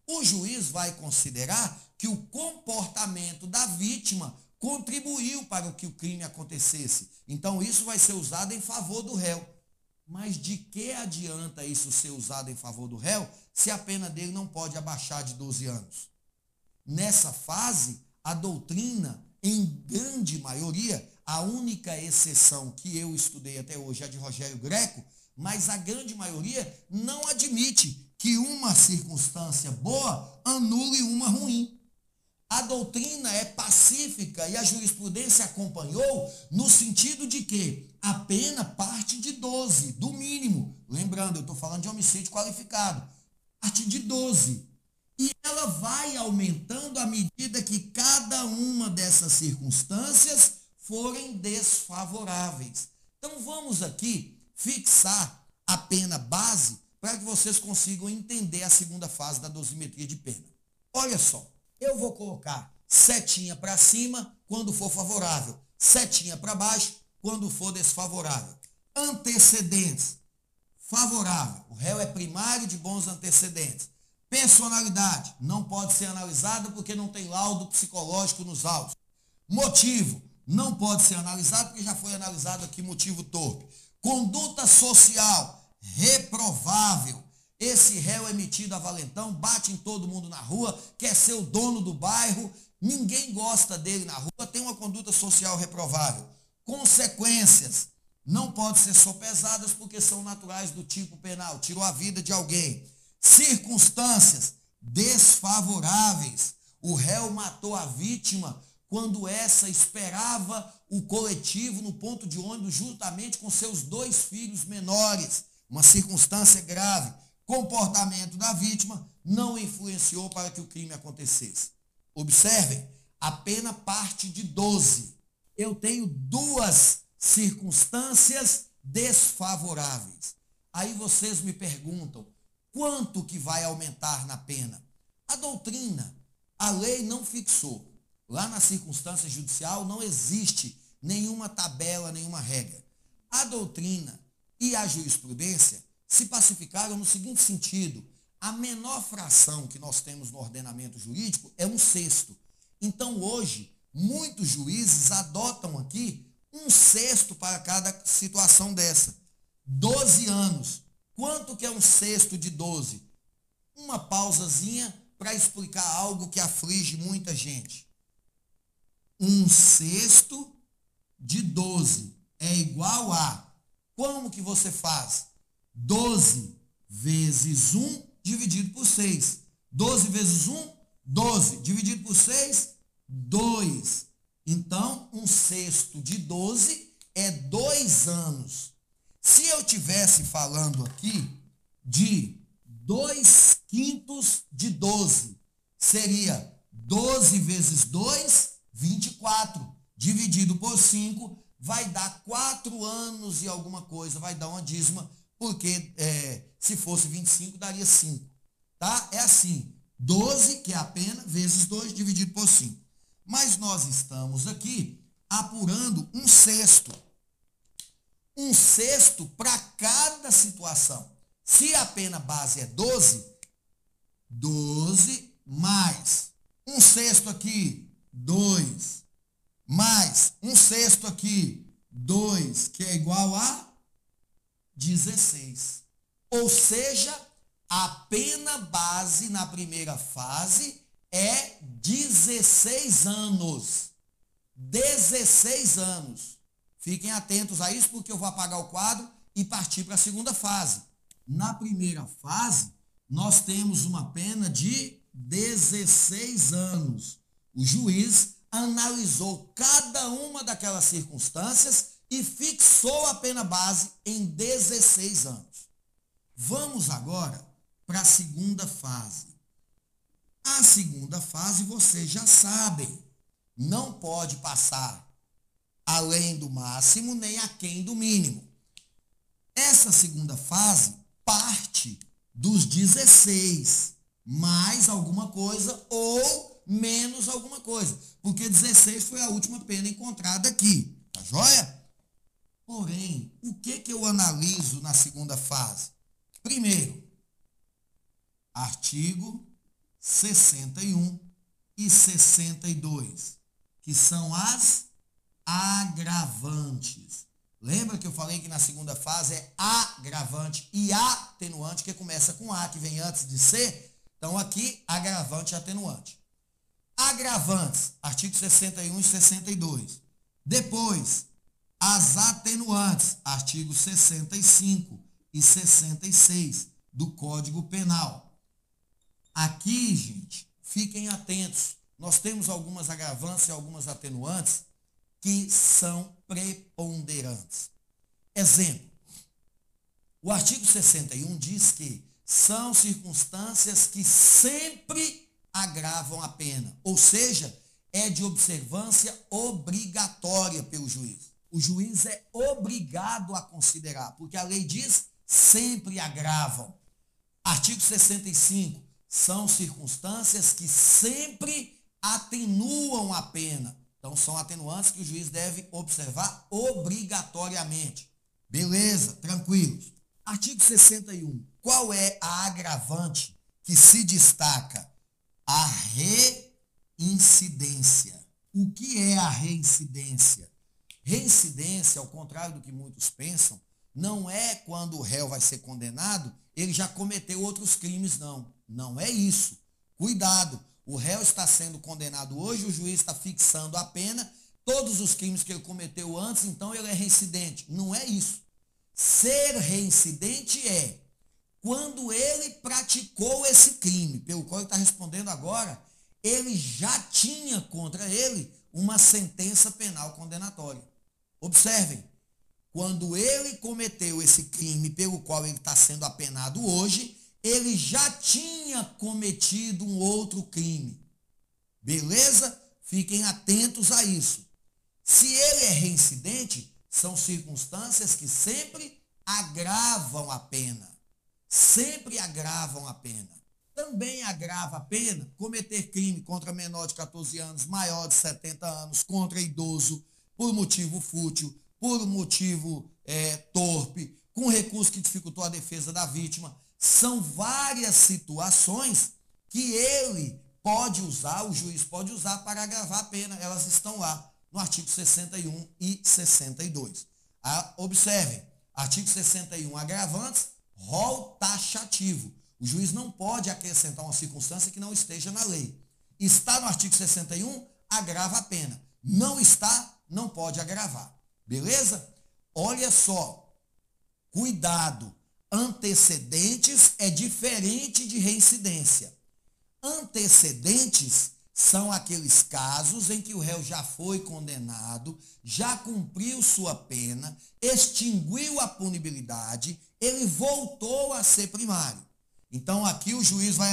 O juiz vai considerar que o comportamento da vítima contribuiu para que o crime acontecesse. Então isso vai ser usado em favor do réu. Mas de que adianta isso ser usado em favor do réu se a pena dele não pode abaixar de 12 anos? Nessa fase, a doutrina, em grande maioria, a única exceção que eu estudei até hoje é de Rogério Greco, mas a grande maioria não admite que uma circunstância boa anule uma ruim. A doutrina é pacífica e a jurisprudência acompanhou no sentido de que a pena parte de 12, do mínimo. Lembrando, eu estou falando de homicídio qualificado. Parte de 12. E ela vai aumentando à medida que cada uma dessas circunstâncias forem desfavoráveis. Então vamos aqui fixar a pena base para que vocês consigam entender a segunda fase da dosimetria de pena. Olha só. Eu vou colocar setinha para cima quando for favorável, setinha para baixo quando for desfavorável. Antecedentes. Favorável. O réu é primário de bons antecedentes. Personalidade. Não pode ser analisado porque não tem laudo psicológico nos autos. Motivo. Não pode ser analisado porque já foi analisado aqui motivo torpe. Conduta social. Reprovável. Esse réu é metido a valentão, bate em todo mundo na rua, quer ser o dono do bairro, ninguém gosta dele na rua, tem uma conduta social reprovável. Consequências não podem ser sopesadas porque são naturais do tipo penal, tirou a vida de alguém. Circunstâncias desfavoráveis. O réu matou a vítima quando essa esperava o coletivo no ponto de ônibus juntamente com seus dois filhos menores. Uma circunstância grave comportamento da vítima não influenciou para que o crime acontecesse. Observem, a pena parte de 12. Eu tenho duas circunstâncias desfavoráveis. Aí vocês me perguntam, quanto que vai aumentar na pena? A doutrina, a lei não fixou. Lá na circunstância judicial não existe nenhuma tabela, nenhuma regra. A doutrina e a jurisprudência se pacificaram no seguinte sentido: a menor fração que nós temos no ordenamento jurídico é um sexto. Então, hoje, muitos juízes adotam aqui um sexto para cada situação dessa. 12 anos. Quanto que é um sexto de 12? Uma pausazinha para explicar algo que aflige muita gente. Um sexto de 12 é igual a. Como que você faz? 12 vezes 1 dividido por 6. 12 vezes 1, 12. Dividido por 6, 2. Então, um sexto de 12 é 2 anos. Se eu tivesse falando aqui de 2 quintos de 12, seria 12 vezes 2, 24. Dividido por 5, vai dar 4 anos e alguma coisa, vai dar uma dízima, porque é, se fosse 25, daria 5. Tá? É assim, 12, que é a pena, vezes 2, dividido por 5. Mas nós estamos aqui apurando um sexto um sexto para cada situação. Se a pena base é 12, 12 mais um sexto aqui, 2, mais um sexto aqui, 2, que é igual a 16. Ou seja, a pena base na primeira fase é 16 anos. 16 anos. Fiquem atentos a isso, porque eu vou apagar o quadro e partir para a segunda fase. Na primeira fase, nós temos uma pena de 16 anos. O juiz analisou cada uma daquelas circunstâncias e fixou a pena base em 16 anos. Vamos agora para a segunda fase. A segunda fase vocês já sabem, não pode passar além do máximo nem aquém do mínimo. Essa segunda fase parte dos 16, mais alguma coisa ou menos alguma coisa, porque 16 foi a última pena encontrada aqui, tá joia? Porém, o que que eu analiso na segunda fase? Primeiro, artigo 61 e 62, que são as agravantes. Lembra que eu falei que na segunda fase é agravante e atenuante, que começa com A, que vem antes de C? Então aqui, agravante e atenuante. Agravantes, artigo 61 e 62. Depois, as atenuantes, artigo 65 e 66 do Código Penal. Aqui, gente, fiquem atentos. Nós temos algumas agravantes e algumas atenuantes que são preponderantes. Exemplo: o artigo 61 diz que são circunstâncias que sempre agravam a pena, ou seja, é de observância obrigatória pelo juiz. O juiz é obrigado a considerar, porque a lei diz sempre agravam. Artigo 65 são circunstâncias que sempre atenuam a pena. Então, são atenuantes que o juiz deve observar obrigatoriamente. Beleza, tranquilos. Artigo 61. Qual é a agravante que se destaca? A reincidência. O que é a reincidência? Reincidência, ao contrário do que muitos pensam, não é quando o réu vai ser condenado, ele já cometeu outros crimes, não. Não é isso. Cuidado. O réu está sendo condenado hoje, o juiz está fixando a pena, todos os crimes que ele cometeu antes, então ele é reincidente. Não é isso. Ser reincidente é quando ele praticou esse crime, pelo qual ele está respondendo agora, ele já tinha contra ele uma sentença penal condenatória. Observem, quando ele cometeu esse crime pelo qual ele está sendo apenado hoje, ele já tinha cometido um outro crime. Beleza? Fiquem atentos a isso. Se ele é reincidente, são circunstâncias que sempre agravam a pena. Sempre agravam a pena. Também agrava a pena cometer crime contra menor de 14 anos, maior de 70 anos, contra idoso, por motivo fútil, por motivo é, torpe, com recurso que dificultou a defesa da vítima são várias situações que ele pode usar, o juiz pode usar para agravar a pena. Elas estão lá no artigo 61 e 62. Ah, observem, Artigo 61, agravantes, rol taxativo. O juiz não pode acrescentar uma circunstância que não esteja na lei. Está no artigo 61, agrava a pena. Não está, não pode agravar. Beleza? Olha só. Cuidado. Antecedentes é diferente de reincidência. Antecedentes são aqueles casos em que o réu já foi condenado, já cumpriu sua pena, extinguiu a punibilidade, ele voltou a ser primário. Então aqui o juiz vai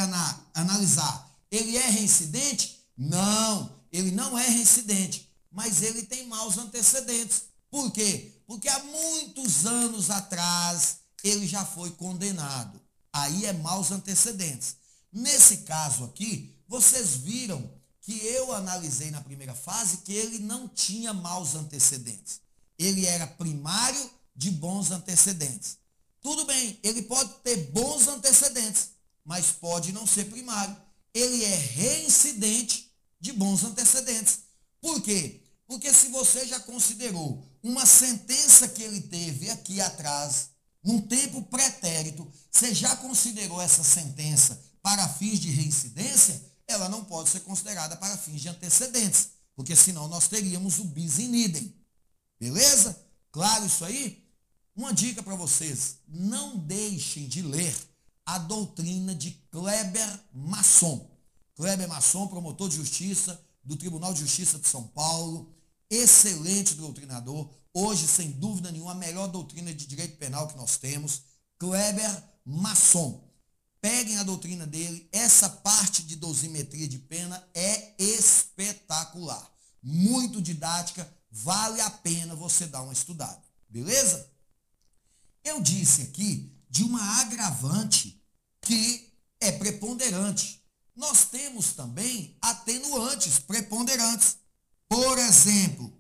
analisar: ele é reincidente? Não, ele não é reincidente, mas ele tem maus antecedentes. Por quê? Porque há muitos anos atrás ele já foi condenado. Aí é maus antecedentes. Nesse caso aqui, vocês viram que eu analisei na primeira fase que ele não tinha maus antecedentes. Ele era primário de bons antecedentes. Tudo bem, ele pode ter bons antecedentes, mas pode não ser primário. Ele é reincidente de bons antecedentes. Por quê? Porque se você já considerou uma sentença que ele teve aqui atrás, num tempo pretérito, você já considerou essa sentença para fins de reincidência, ela não pode ser considerada para fins de antecedentes, porque senão nós teríamos o bis in idem. Beleza? Claro isso aí? Uma dica para vocês, não deixem de ler a doutrina de Kleber Masson. Kleber Masson, promotor de justiça do Tribunal de Justiça de São Paulo, excelente doutrinador, hoje, sem dúvida nenhuma, a melhor doutrina de direito penal que nós temos, Kleber Masson. Peguem a doutrina dele, essa parte de dosimetria de pena é espetacular. Muito didática, vale a pena você dar uma estudada. Beleza? Eu disse aqui de uma agravante que é preponderante. Nós temos também atenuantes preponderantes. Por exemplo,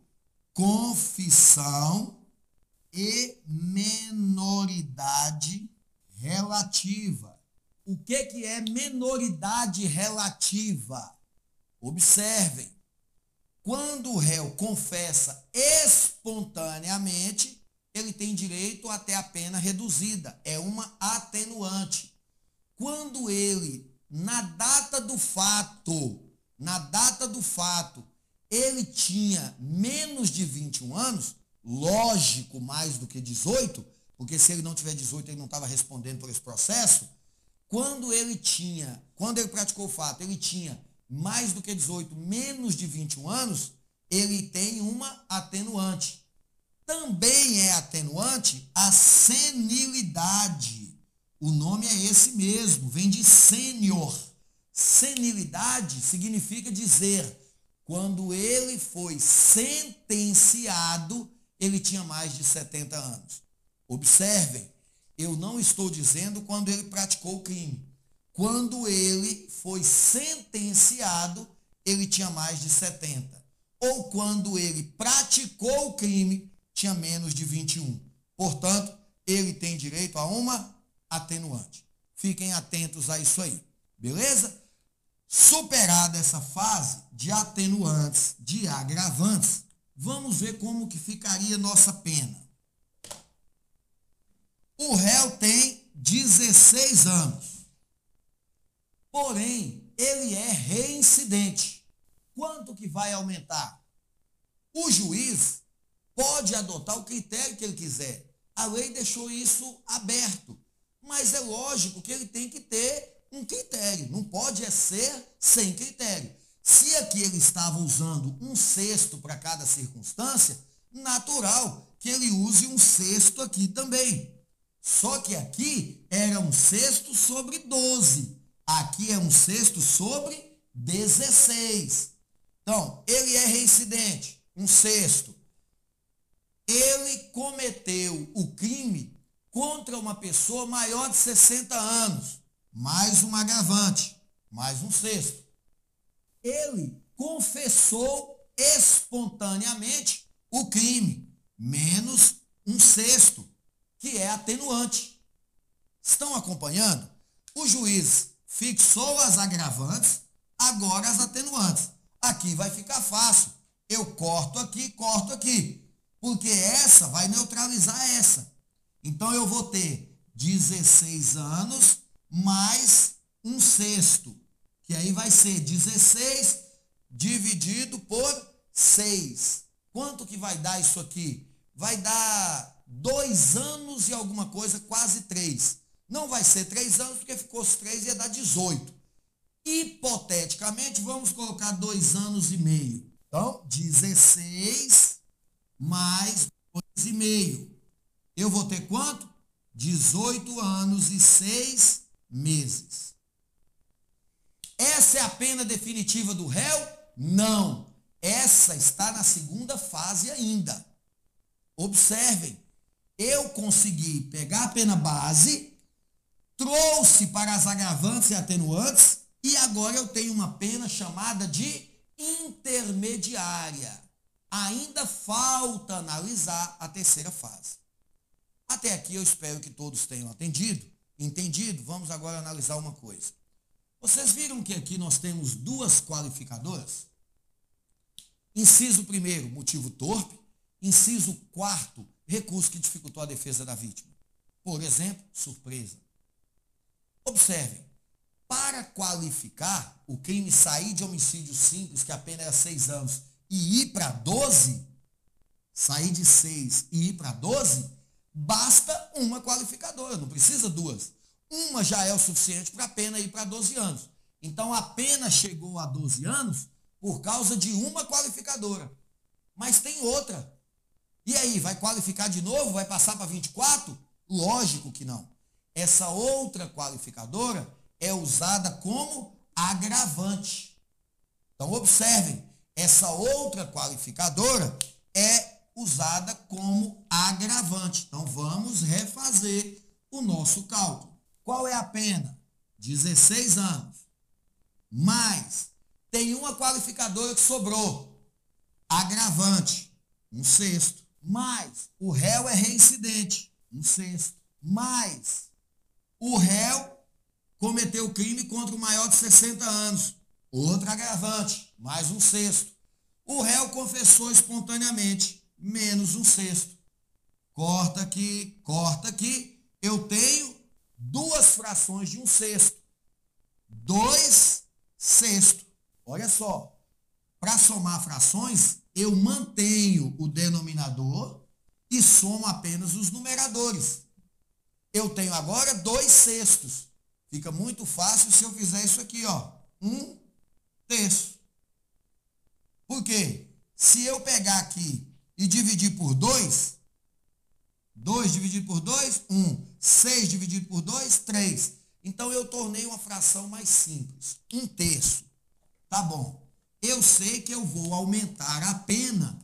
confissão e menoridade relativa. O que, que é menoridade relativa? Observem. Quando o réu confessa espontaneamente, ele tem direito até a pena reduzida. É uma atenuante. Quando ele, na data do fato, na data do fato, ele tinha menos de 21 anos, lógico, mais do que 18, porque se ele não tiver 18, ele não estava respondendo por esse processo, quando ele tinha, quando ele praticou o fato, ele tinha mais do que 18, menos de 21 anos, ele tem uma atenuante. Também é atenuante a senilidade. O nome é esse mesmo, vem de sênior. Senilidade significa dizer, quando ele foi sentenciado, ele tinha mais de 70 anos. Observem, eu não estou dizendo quando ele praticou o crime. Quando ele foi sentenciado, ele tinha mais de 70. Ou quando ele praticou o crime, tinha menos de 21. Portanto, ele tem direito a uma atenuante. Fiquem atentos a isso aí. Beleza? Superada essa fase de atenuantes, de agravantes, vamos ver como que ficaria nossa pena. O réu tem 16 anos. Porém, ele é reincidente. Quanto que vai aumentar? O juiz pode adotar o critério que ele quiser. A lei deixou isso aberto. Mas é lógico que ele tem que ter um critério. Não pode é ser sem critério. Se aqui ele estava usando um sexto para cada circunstância, natural que ele use um sexto aqui também. Só que aqui era um sexto sobre 12. Aqui é um sexto sobre 16. Então, ele é reincidente, um sexto. Ele cometeu o crime contra uma pessoa maior de 60 anos. Mais um agravante, mais um sexto. Ele confessou espontaneamente o crime, menos um sexto que é atenuante. Estão acompanhando? O juiz fixou as agravantes, agora as atenuantes. Aqui vai ficar fácil. Eu corto aqui, corto aqui. Porque essa vai neutralizar essa. Então eu vou ter 16 anos mais um sexto, que aí vai ser 16 dividido por 6. Quanto que vai dar isso aqui? Vai dar dois anos e alguma coisa, quase três. Não vai ser três anos, porque ficou os três ia dar 18. Hipoteticamente, vamos colocar dois anos e meio. Então, 16 mais dois e meio. Eu vou ter quanto? 18 anos e 6 meses. Essa é a pena definitiva do réu? Não. Essa está na segunda fase ainda. Observem, eu consegui pegar a pena base, trouxe para as agravantes e atenuantes, e agora eu tenho uma pena chamada de intermediária. Ainda falta analisar a terceira fase. Até aqui eu espero que todos tenham atendido, entendido. Vamos agora analisar uma coisa. Vocês viram que aqui nós temos duas qualificadoras? Inciso primeiro, motivo torpe. Inciso quarto, recurso que dificultou a defesa da vítima. Por exemplo, surpresa. Observem, para qualificar o crime sair de homicídio simples, que apenas era seis anos, e ir para 12, sair de seis e ir para 12, basta uma qualificadora, não precisa duas. Uma já é o suficiente para a pena ir para 12 anos. Então a pena chegou a 12 anos por causa de uma qualificadora. Mas tem outra. E aí, vai qualificar de novo? Vai passar para 24? Lógico que não. Essa outra qualificadora é usada como agravante. Então, observem, essa outra qualificadora é usada como agravante. Então, vamos refazer o nosso cálculo. Qual é a pena? 16 anos. Mais tem uma qualificadora que sobrou. Agravante, um sexto. Mais, o réu é reincidente, um sexto. Mais, o réu cometeu crime contra o maior de 60 anos. Outro agravante, mais um sexto. O réu confessou espontaneamente, menos um sexto. Corta aqui, corta aqui. Eu tenho duas frações de um sexto. Dois sextos. Olha só, para somar frações, eu mantenho o denominador e somo apenas os numeradores. Eu tenho agora dois sextos. Fica muito fácil se eu fizer isso aqui, ó. Um terço. Por quê? Se eu pegar aqui e dividir por 2, 2 dividido por 2, 1. 6 dividido por 2, 3. Então eu tornei uma fração mais simples. Um terço. Tá bom. Eu sei que eu vou aumentar a pena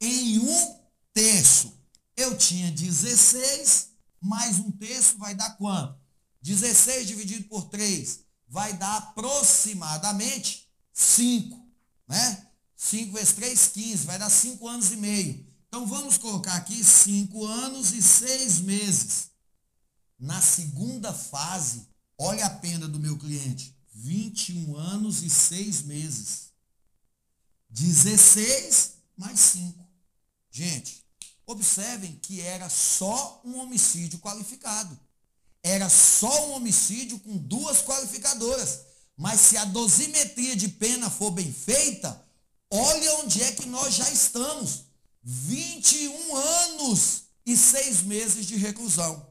em um terço. Eu tinha 16, mais um terço vai dar quanto? 16 dividido por 3 vai dar aproximadamente 5, né? 5 vezes 3, 15, vai dar 5 anos e meio. Então vamos colocar aqui 5 anos e 6 meses. Na segunda fase, olha a pena do meu cliente. 21 anos e 6 meses. 16 mais 5. Gente, observem que era só um homicídio qualificado. Era só um homicídio com duas qualificadoras. Mas se a dosimetria de pena for bem feita, olha onde é que nós já estamos. 21 anos e 6 meses de reclusão.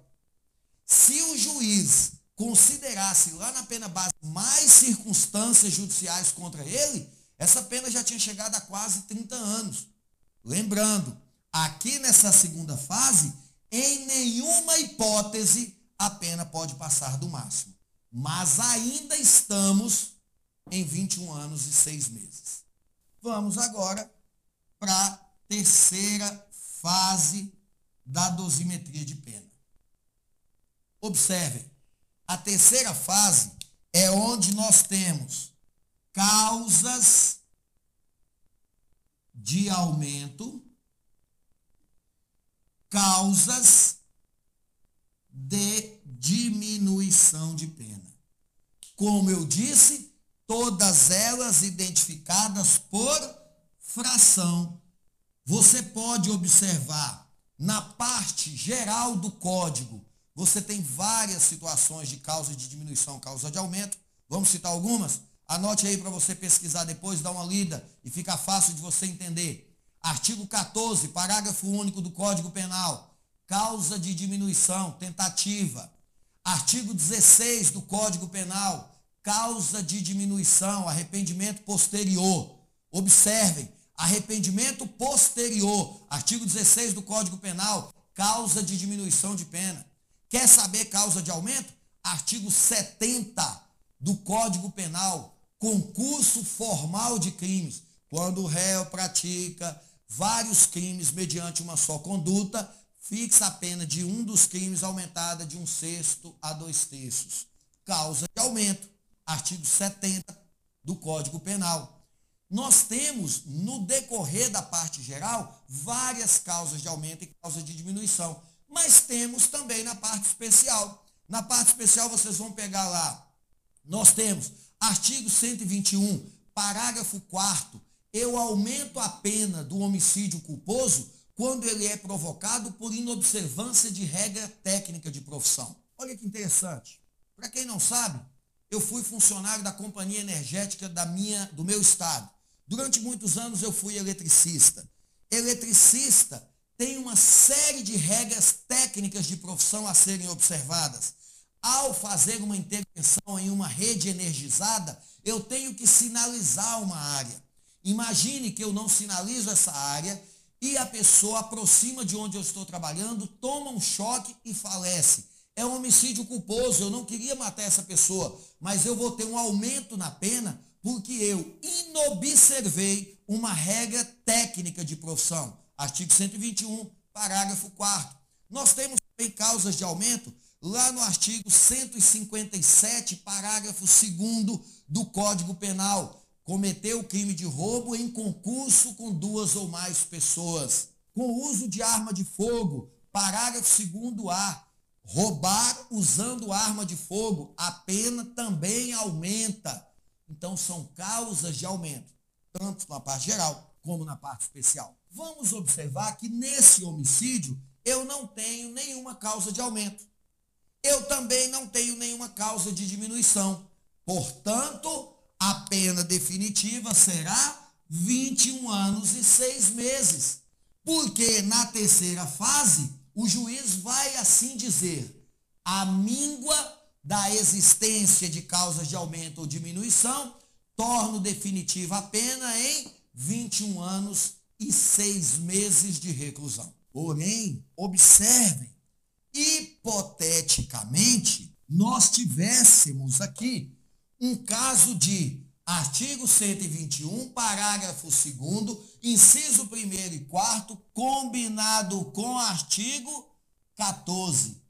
Se o juiz considerasse lá na pena base mais circunstâncias judiciais contra ele, essa pena já tinha chegado a quase 30 anos. Lembrando, aqui nessa segunda fase, em nenhuma hipótese a pena pode passar do máximo. Mas ainda estamos em 21 anos e 6 meses. Vamos agora para a terceira fase da dosimetria de pena. Observem, a terceira fase é onde nós temos causas de aumento, causas de diminuição de pena. Como eu disse, todas elas identificadas por fração. Você pode observar na parte geral do código, você tem várias situações de causa de diminuição, causa de aumento. Vamos citar algumas? Anote aí para você pesquisar depois, dar uma lida e fica fácil de você entender. Artigo 14, parágrafo único do Código Penal. Causa de diminuição, tentativa. Artigo 16 do Código Penal. Causa de diminuição, arrependimento posterior. Observem, arrependimento posterior. Artigo 16 do Código Penal. Causa de diminuição de pena. Quer saber causa de aumento? Artigo 70 do Código Penal concurso formal de crimes, quando o réu pratica vários crimes mediante uma só conduta, fixa a pena de um dos crimes aumentada de um sexto a dois terços. Causa de aumento, artigo 70 do Código Penal. Nós temos, no decorrer da parte geral, várias causas de aumento e causas de diminuição, mas temos também na parte especial. Na parte especial, vocês vão pegar lá, nós temos Artigo 121, parágrafo 4 eu aumento a pena do homicídio culposo quando ele é provocado por inobservância de regra técnica de profissão. Olha que interessante. Para quem não sabe, eu fui funcionário da companhia energética da minha, do meu estado. Durante muitos anos eu fui eletricista. Eletricista tem uma série de regras técnicas de profissão a serem observadas. Ao fazer uma intervenção em uma rede energizada, eu tenho que sinalizar uma área. Imagine que eu não sinalizo essa área e a pessoa aproxima de onde eu estou trabalhando, toma um choque e falece. É um homicídio culposo, eu não queria matar essa pessoa, mas eu vou ter um aumento na pena porque eu inobservei uma regra técnica de profissão. Artigo 121, parágrafo 4 Nós temos também causas de aumento lá no artigo 157, parágrafo 2 do Código Penal. Cometeu crime de roubo em concurso com duas ou mais pessoas. Com uso de arma de fogo, parágrafo 2A. Roubar usando arma de fogo, a pena também aumenta. Então são causas de aumento, tanto na parte geral como na parte especial. Vamos observar que nesse homicídio eu não tenho nenhuma causa de aumento eu também não tenho nenhuma causa de diminuição. Portanto, a pena definitiva será 21 anos e 6 meses. Porque na terceira fase, o juiz vai assim dizer: a míngua da existência de causas de aumento ou diminuição torna definitiva a pena em 21 anos e 6 meses de reclusão. Porém, observem hipoteticamente, nós tivéssemos aqui um caso de artigo 121, parágrafo 2 inciso 1 e 4 combinado com artigo 14. O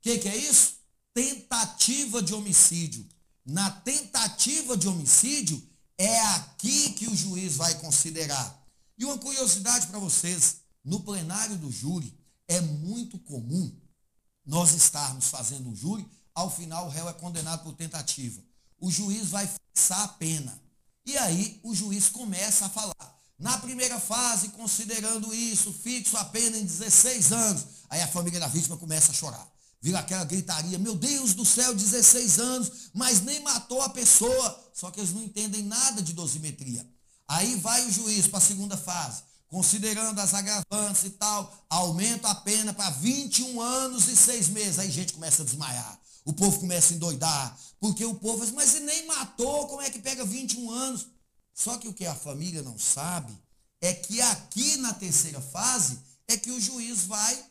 que, que é isso? Tentativa de homicídio. Na tentativa de homicídio, é aqui que o juiz vai considerar. E uma curiosidade para vocês, no plenário do júri, é muito comum nós estarmos fazendo um júri, ao final o réu é condenado por tentativa. O juiz vai fixar a pena. E aí o juiz começa a falar. Na primeira fase, considerando isso, fixo a pena em 16 anos. Aí a família da vítima começa a chorar. Vira aquela gritaria, meu Deus do céu, 16 anos, mas nem matou a pessoa. Só que eles não entendem nada de dosimetria. Aí vai o juiz para a segunda fase considerando as agravantes e tal, aumenta a pena para 21 anos e 6 meses. Aí gente começa a desmaiar. O povo começa a endoidar. Porque o povo diz, mas se nem matou, como é que pega 21 anos? Só que o que a família não sabe é que aqui na terceira fase é que o juiz vai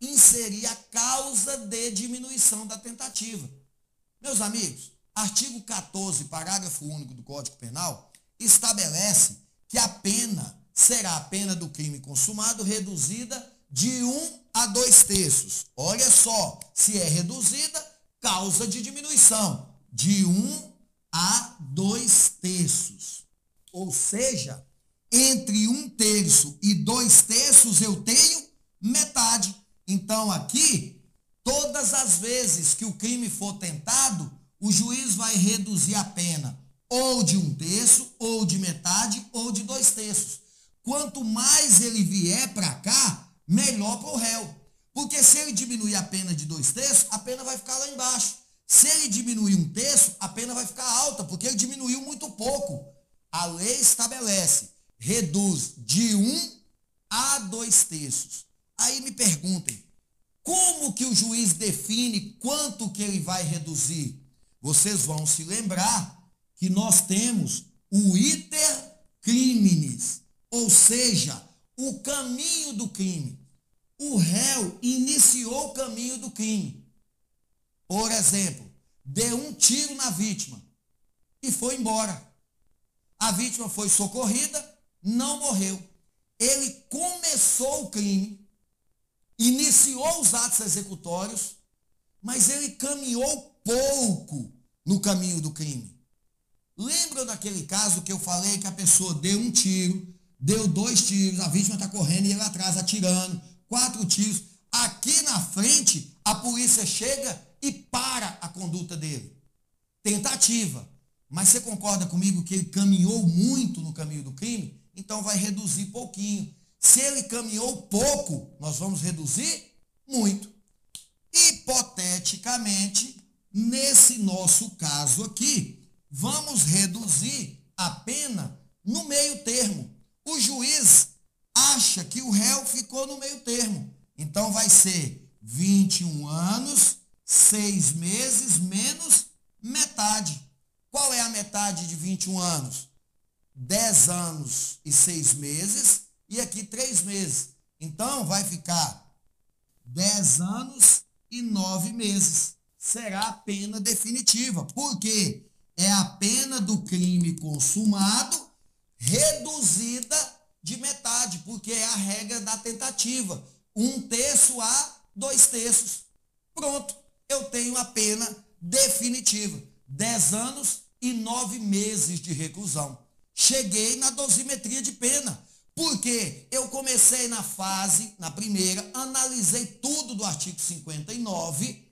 inserir a causa de diminuição da tentativa. Meus amigos, artigo 14, parágrafo único do Código Penal, estabelece que a pena será a pena do crime consumado reduzida de um a dois terços. Olha só, se é reduzida, causa de diminuição de um a dois terços. Ou seja, entre um terço e dois terços eu tenho metade. Então aqui, todas as vezes que o crime for tentado, o juiz vai reduzir a pena ou de um terço, ou de metade, ou de dois terços. Quanto mais ele vier para cá, melhor para o réu. Porque se ele diminuir a pena de dois terços, a pena vai ficar lá embaixo. Se ele diminuir um terço, a pena vai ficar alta, porque ele diminuiu muito pouco. A lei estabelece, reduz de um a dois terços. Aí me perguntem, como que o juiz define quanto que ele vai reduzir? Vocês vão se lembrar que nós temos o iter criminis, ou seja, o caminho do crime. O réu iniciou o caminho do crime. Por exemplo, deu um tiro na vítima e foi embora. A vítima foi socorrida, não morreu. Ele começou o crime, iniciou os atos executórios, mas ele caminhou pouco no caminho do crime. Lembra daquele caso que eu falei que a pessoa deu um tiro, deu dois tiros, a vítima está correndo e ele atrás atirando, quatro tiros. Aqui na frente, a polícia chega e para a conduta dele. Tentativa. Mas você concorda comigo que ele caminhou muito no caminho do crime? Então vai reduzir pouquinho. Se ele caminhou pouco, nós vamos reduzir muito. Hipoteticamente, nesse nosso caso aqui, vamos reduzir a pena no meio termo. O juiz acha que o réu ficou no meio termo. Então vai ser 21 anos, 6 meses menos metade. Qual é a metade de 21 anos? 10 anos e 6 meses e aqui 3 meses. Então vai ficar 10 anos e 9 meses. Será a pena definitiva. Por quê? É a pena do crime consumado reduzida de metade, porque é a regra da tentativa. Um terço a dois terços. Pronto, eu tenho a pena definitiva. 10 anos e 9 meses de reclusão. Cheguei na dosimetria de pena. Porque eu comecei na fase, na primeira, analisei tudo do artigo 59,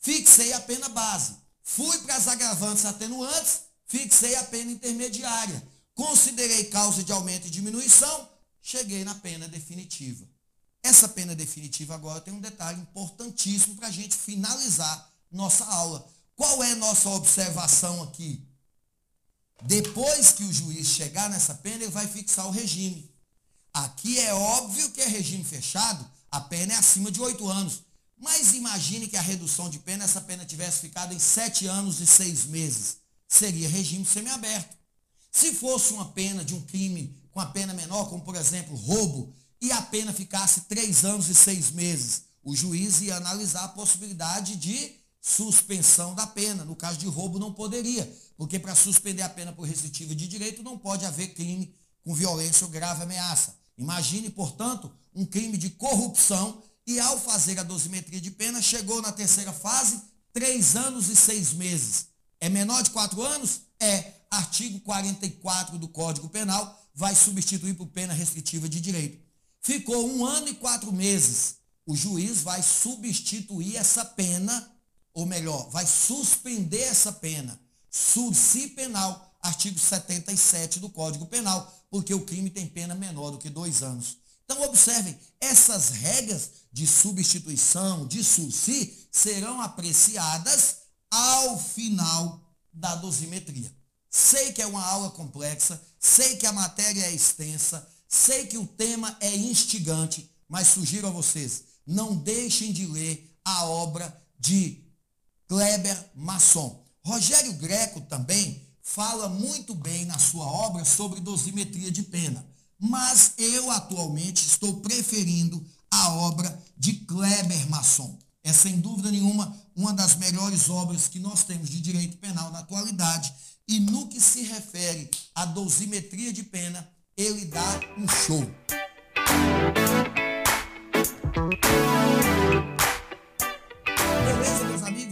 fixei a pena base. Fui para as agravantes atenuantes, fixei a pena intermediária. Considerei causa de aumento e diminuição, cheguei na pena definitiva. Essa pena definitiva agora tem um detalhe importantíssimo para a gente finalizar nossa aula. Qual é nossa observação aqui? Depois que o juiz chegar nessa pena, ele vai fixar o regime. Aqui é óbvio que é regime fechado, a pena é acima de oito anos. Mas imagine que a redução de pena, essa pena tivesse ficado em sete anos e seis meses. Seria regime semiaberto. Se fosse uma pena de um crime com a pena menor, como por exemplo roubo, e a pena ficasse três anos e seis meses, o juiz ia analisar a possibilidade de suspensão da pena. No caso de roubo, não poderia, porque para suspender a pena por restritiva de direito não pode haver crime com violência ou grave ameaça. Imagine, portanto, um crime de corrupção e, ao fazer a dosimetria de pena, chegou na terceira fase, três anos e seis meses. É menor de quatro anos? É. Artigo 44 do Código Penal vai substituir por pena restritiva de direito. Ficou um ano e quatro meses. O juiz vai substituir essa pena ou melhor, vai suspender essa pena. Sursi penal, artigo 77 do Código Penal, porque o crime tem pena menor do que dois anos. Então, observem, essas regras de substituição, de sursi, serão apreciadas ao final da dosimetria. Sei que é uma aula complexa, sei que a matéria é extensa, sei que o tema é instigante, mas sugiro a vocês, não deixem de ler a obra de Kleber Masson. Rogério Greco também fala muito bem na sua obra sobre dosimetria de pena, mas eu atualmente estou preferindo a obra de Kleber Masson. É sem dúvida nenhuma uma das melhores obras que nós temos de direito penal na atualidade. E no que se refere à dosimetria de pena, ele dá um show.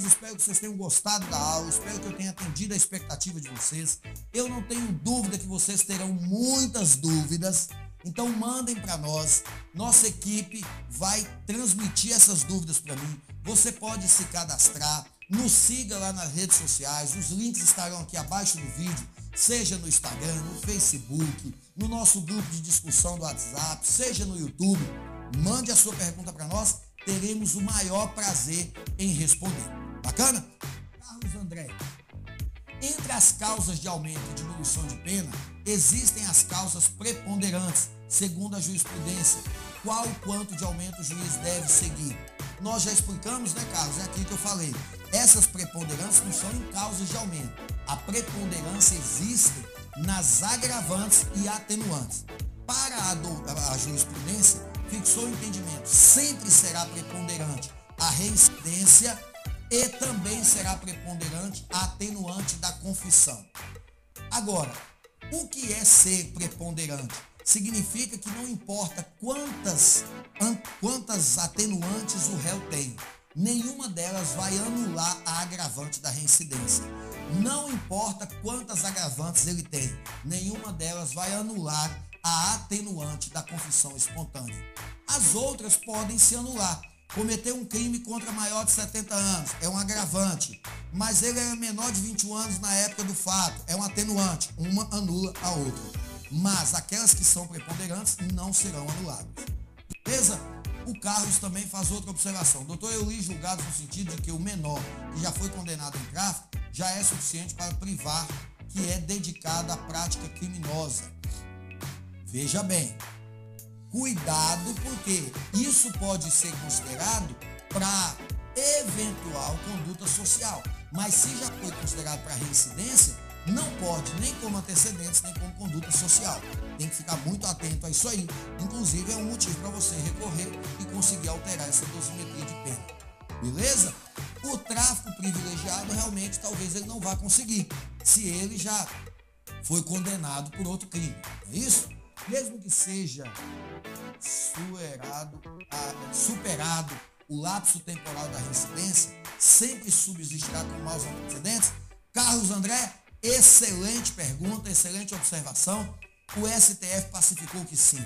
espero que vocês tenham gostado da aula, espero que eu tenha atendido a expectativa de vocês. Eu não tenho dúvida que vocês terão muitas dúvidas, então mandem para nós. Nossa equipe vai transmitir essas dúvidas para mim. Você pode se cadastrar, nos siga lá nas redes sociais, os links estarão aqui abaixo do vídeo, seja no Instagram, no Facebook, no nosso grupo de discussão do WhatsApp, seja no YouTube. Mande a sua pergunta para nós, teremos o maior prazer em responder. Bacana? Carlos André. Entre as causas de aumento e diminuição de pena, existem as causas preponderantes, segundo a jurisprudência. Qual quanto de aumento o juiz deve seguir? Nós já explicamos, né, Carlos? É aqui que eu falei. Essas preponderâncias não são em causas de aumento. A preponderância existe nas agravantes e atenuantes. Para a, do, a jurisprudência, fixou o entendimento, sempre será preponderante a reincidência e também será preponderante a atenuante da confissão. Agora, o que é ser preponderante? Significa que não importa quantas, quantas atenuantes o réu tem, nenhuma delas vai anular a agravante da reincidência. Não importa quantas agravantes ele tem, nenhuma delas vai anular a atenuante da confissão espontânea. As outras podem se anular. Cometer um crime contra maior de 70 anos é um agravante, mas ele é menor de 21 anos na época do fato, é um atenuante. Uma anula a outra. Mas aquelas que são preponderantes não serão anuladas. Beleza? O Carlos também faz outra observação. Doutor, eu li julgados no sentido de que o menor que já foi condenado em tráfico já é suficiente para privar que é dedicado à prática criminosa. Veja bem, cuidado porque isso pode ser considerado para eventual conduta social. Mas se já foi considerado para reincidência, não pode nem como antecedentes, nem como conduta social. Tem que ficar muito atento a isso aí. Inclusive, é um motivo para você recorrer e conseguir alterar essa dosimetria de pena. Beleza? O tráfico privilegiado, realmente, talvez ele não vá conseguir, se ele já foi condenado por outro crime. É isso? Mesmo que seja superado, superado o lapso temporal da residência, sempre subsistirá com maus antecedentes? Carlos André, excelente pergunta, excelente observação. O STF pacificou que sim.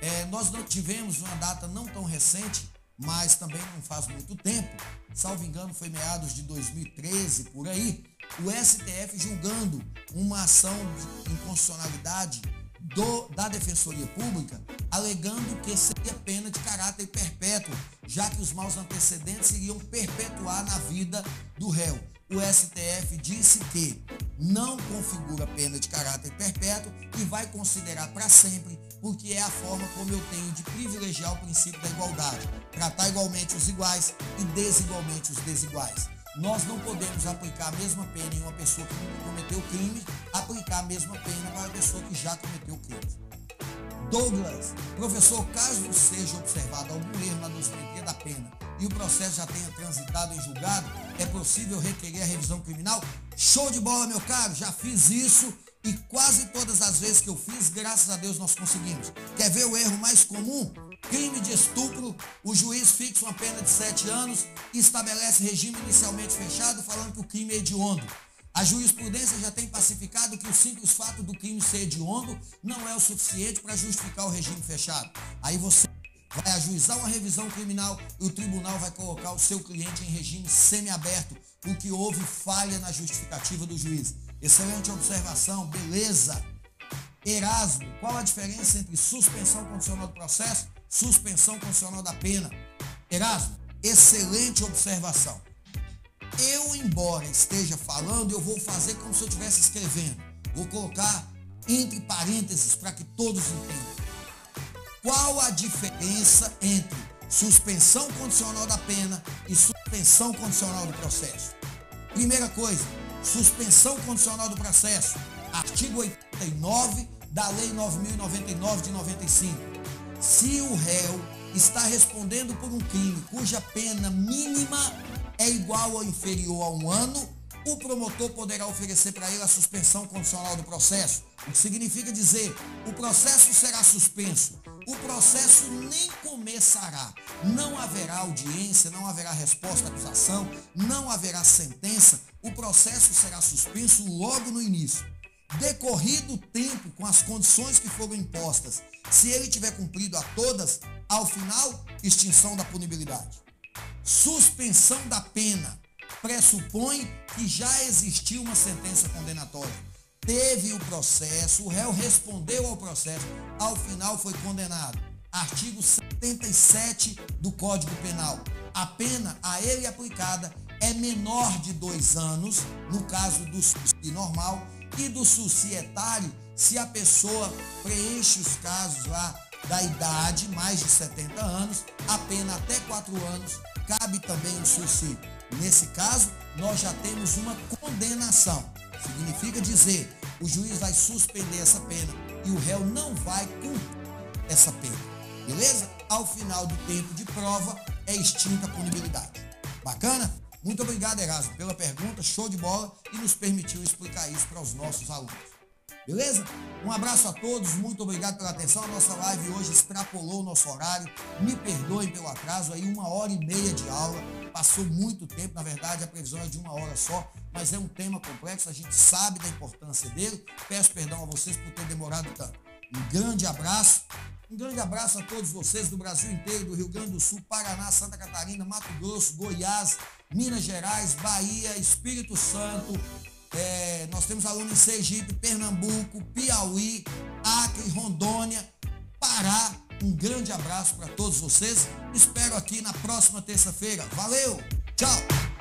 É, nós não tivemos uma data não tão recente, mas também não faz muito tempo, salvo engano foi meados de 2013, por aí, o STF julgando uma ação de inconstitucionalidade do, da Defensoria Pública, alegando que seria pena de caráter perpétuo, já que os maus antecedentes iriam perpetuar na vida do réu. O STF disse que não configura pena de caráter perpétuo e vai considerar para sempre, porque é a forma como eu tenho de privilegiar o princípio da igualdade, tratar igualmente os iguais e desigualmente os desiguais. Nós não podemos aplicar a mesma pena em uma pessoa que nunca cometeu crime, aplicar a mesma pena para a pessoa que já cometeu crime. Douglas, professor, caso seja observado algum erro na dosimetria da pena e o processo já tenha transitado em julgado, é possível requerer a revisão criminal? Show de bola, meu caro, já fiz isso e quase todas as vezes que eu fiz, graças a Deus nós conseguimos. Quer ver o erro mais comum? Crime de estupro, o juiz fixa uma pena de sete anos e estabelece regime inicialmente fechado, falando que o crime é hediondo. A jurisprudência já tem pacificado que o simples fato do crime ser hediondo não é o suficiente para justificar o regime fechado. Aí você vai ajuizar uma revisão criminal e o tribunal vai colocar o seu cliente em regime semiaberto, porque houve falha na justificativa do juiz. Excelente observação, beleza. Erasmo, qual a diferença entre suspensão condicional do processo suspensão condicional da pena. Erasmo, excelente observação. Eu, embora esteja falando, eu vou fazer como se eu estivesse escrevendo. Vou colocar entre parênteses para que todos entendam. Qual a diferença entre suspensão condicional da pena e suspensão condicional do processo? Primeira coisa, suspensão condicional do processo, artigo 89 da Lei 9099 de 95 se o réu está respondendo por um crime cuja pena mínima é igual ou inferior a um ano, o promotor poderá oferecer para ele a suspensão condicional do processo, o que significa dizer, o processo será suspenso, o processo nem começará, não haverá audiência, não haverá resposta à acusação, não haverá sentença, o processo será suspenso logo no início. Decorrido o tempo com as condições que foram impostas se ele tiver cumprido a todas, ao final, extinção da punibilidade. Suspensão da pena pressupõe que já existiu uma sentença condenatória. Teve o processo, o réu respondeu ao processo, ao final foi condenado. artigo 77 do Código Penal. A pena a ele aplicada é menor de dois anos, no caso do SUSI normal, e do societário, se a pessoa preenche os casos lá da idade, mais de 70 anos, a pena até quatro anos, cabe também o SUSI. Nesse caso, nós já temos uma condenação. Significa dizer, o juiz vai suspender essa pena e o réu não vai cumprir essa pena. Beleza? Ao final do tempo de prova, é extinta a punibilidade. Bacana? Muito obrigado, Erasmo, pela pergunta, show de bola, e nos permitiu explicar isso para os nossos alunos. Beleza? Um abraço a todos, muito obrigado pela atenção. A nossa live hoje extrapolou o nosso horário. Me perdoem pelo atraso aí, uma hora e meia de aula. Passou muito tempo, na verdade, a previsão é de uma hora só, mas é um tema complexo, a gente sabe da importância dele. Peço perdão a vocês por ter demorado tanto. Um grande abraço. Um grande abraço a todos vocês do Brasil inteiro, do Rio Grande do Sul, Paraná, Santa Catarina, Mato Grosso, Goiás, Minas Gerais, Bahia, Espírito Santo. É, nós temos alunos em Sergipe, Pernambuco, Piauí, Acre, Rondônia, Pará. Um grande abraço para todos vocês. Espero aqui na próxima terça-feira. Valeu! Tchau!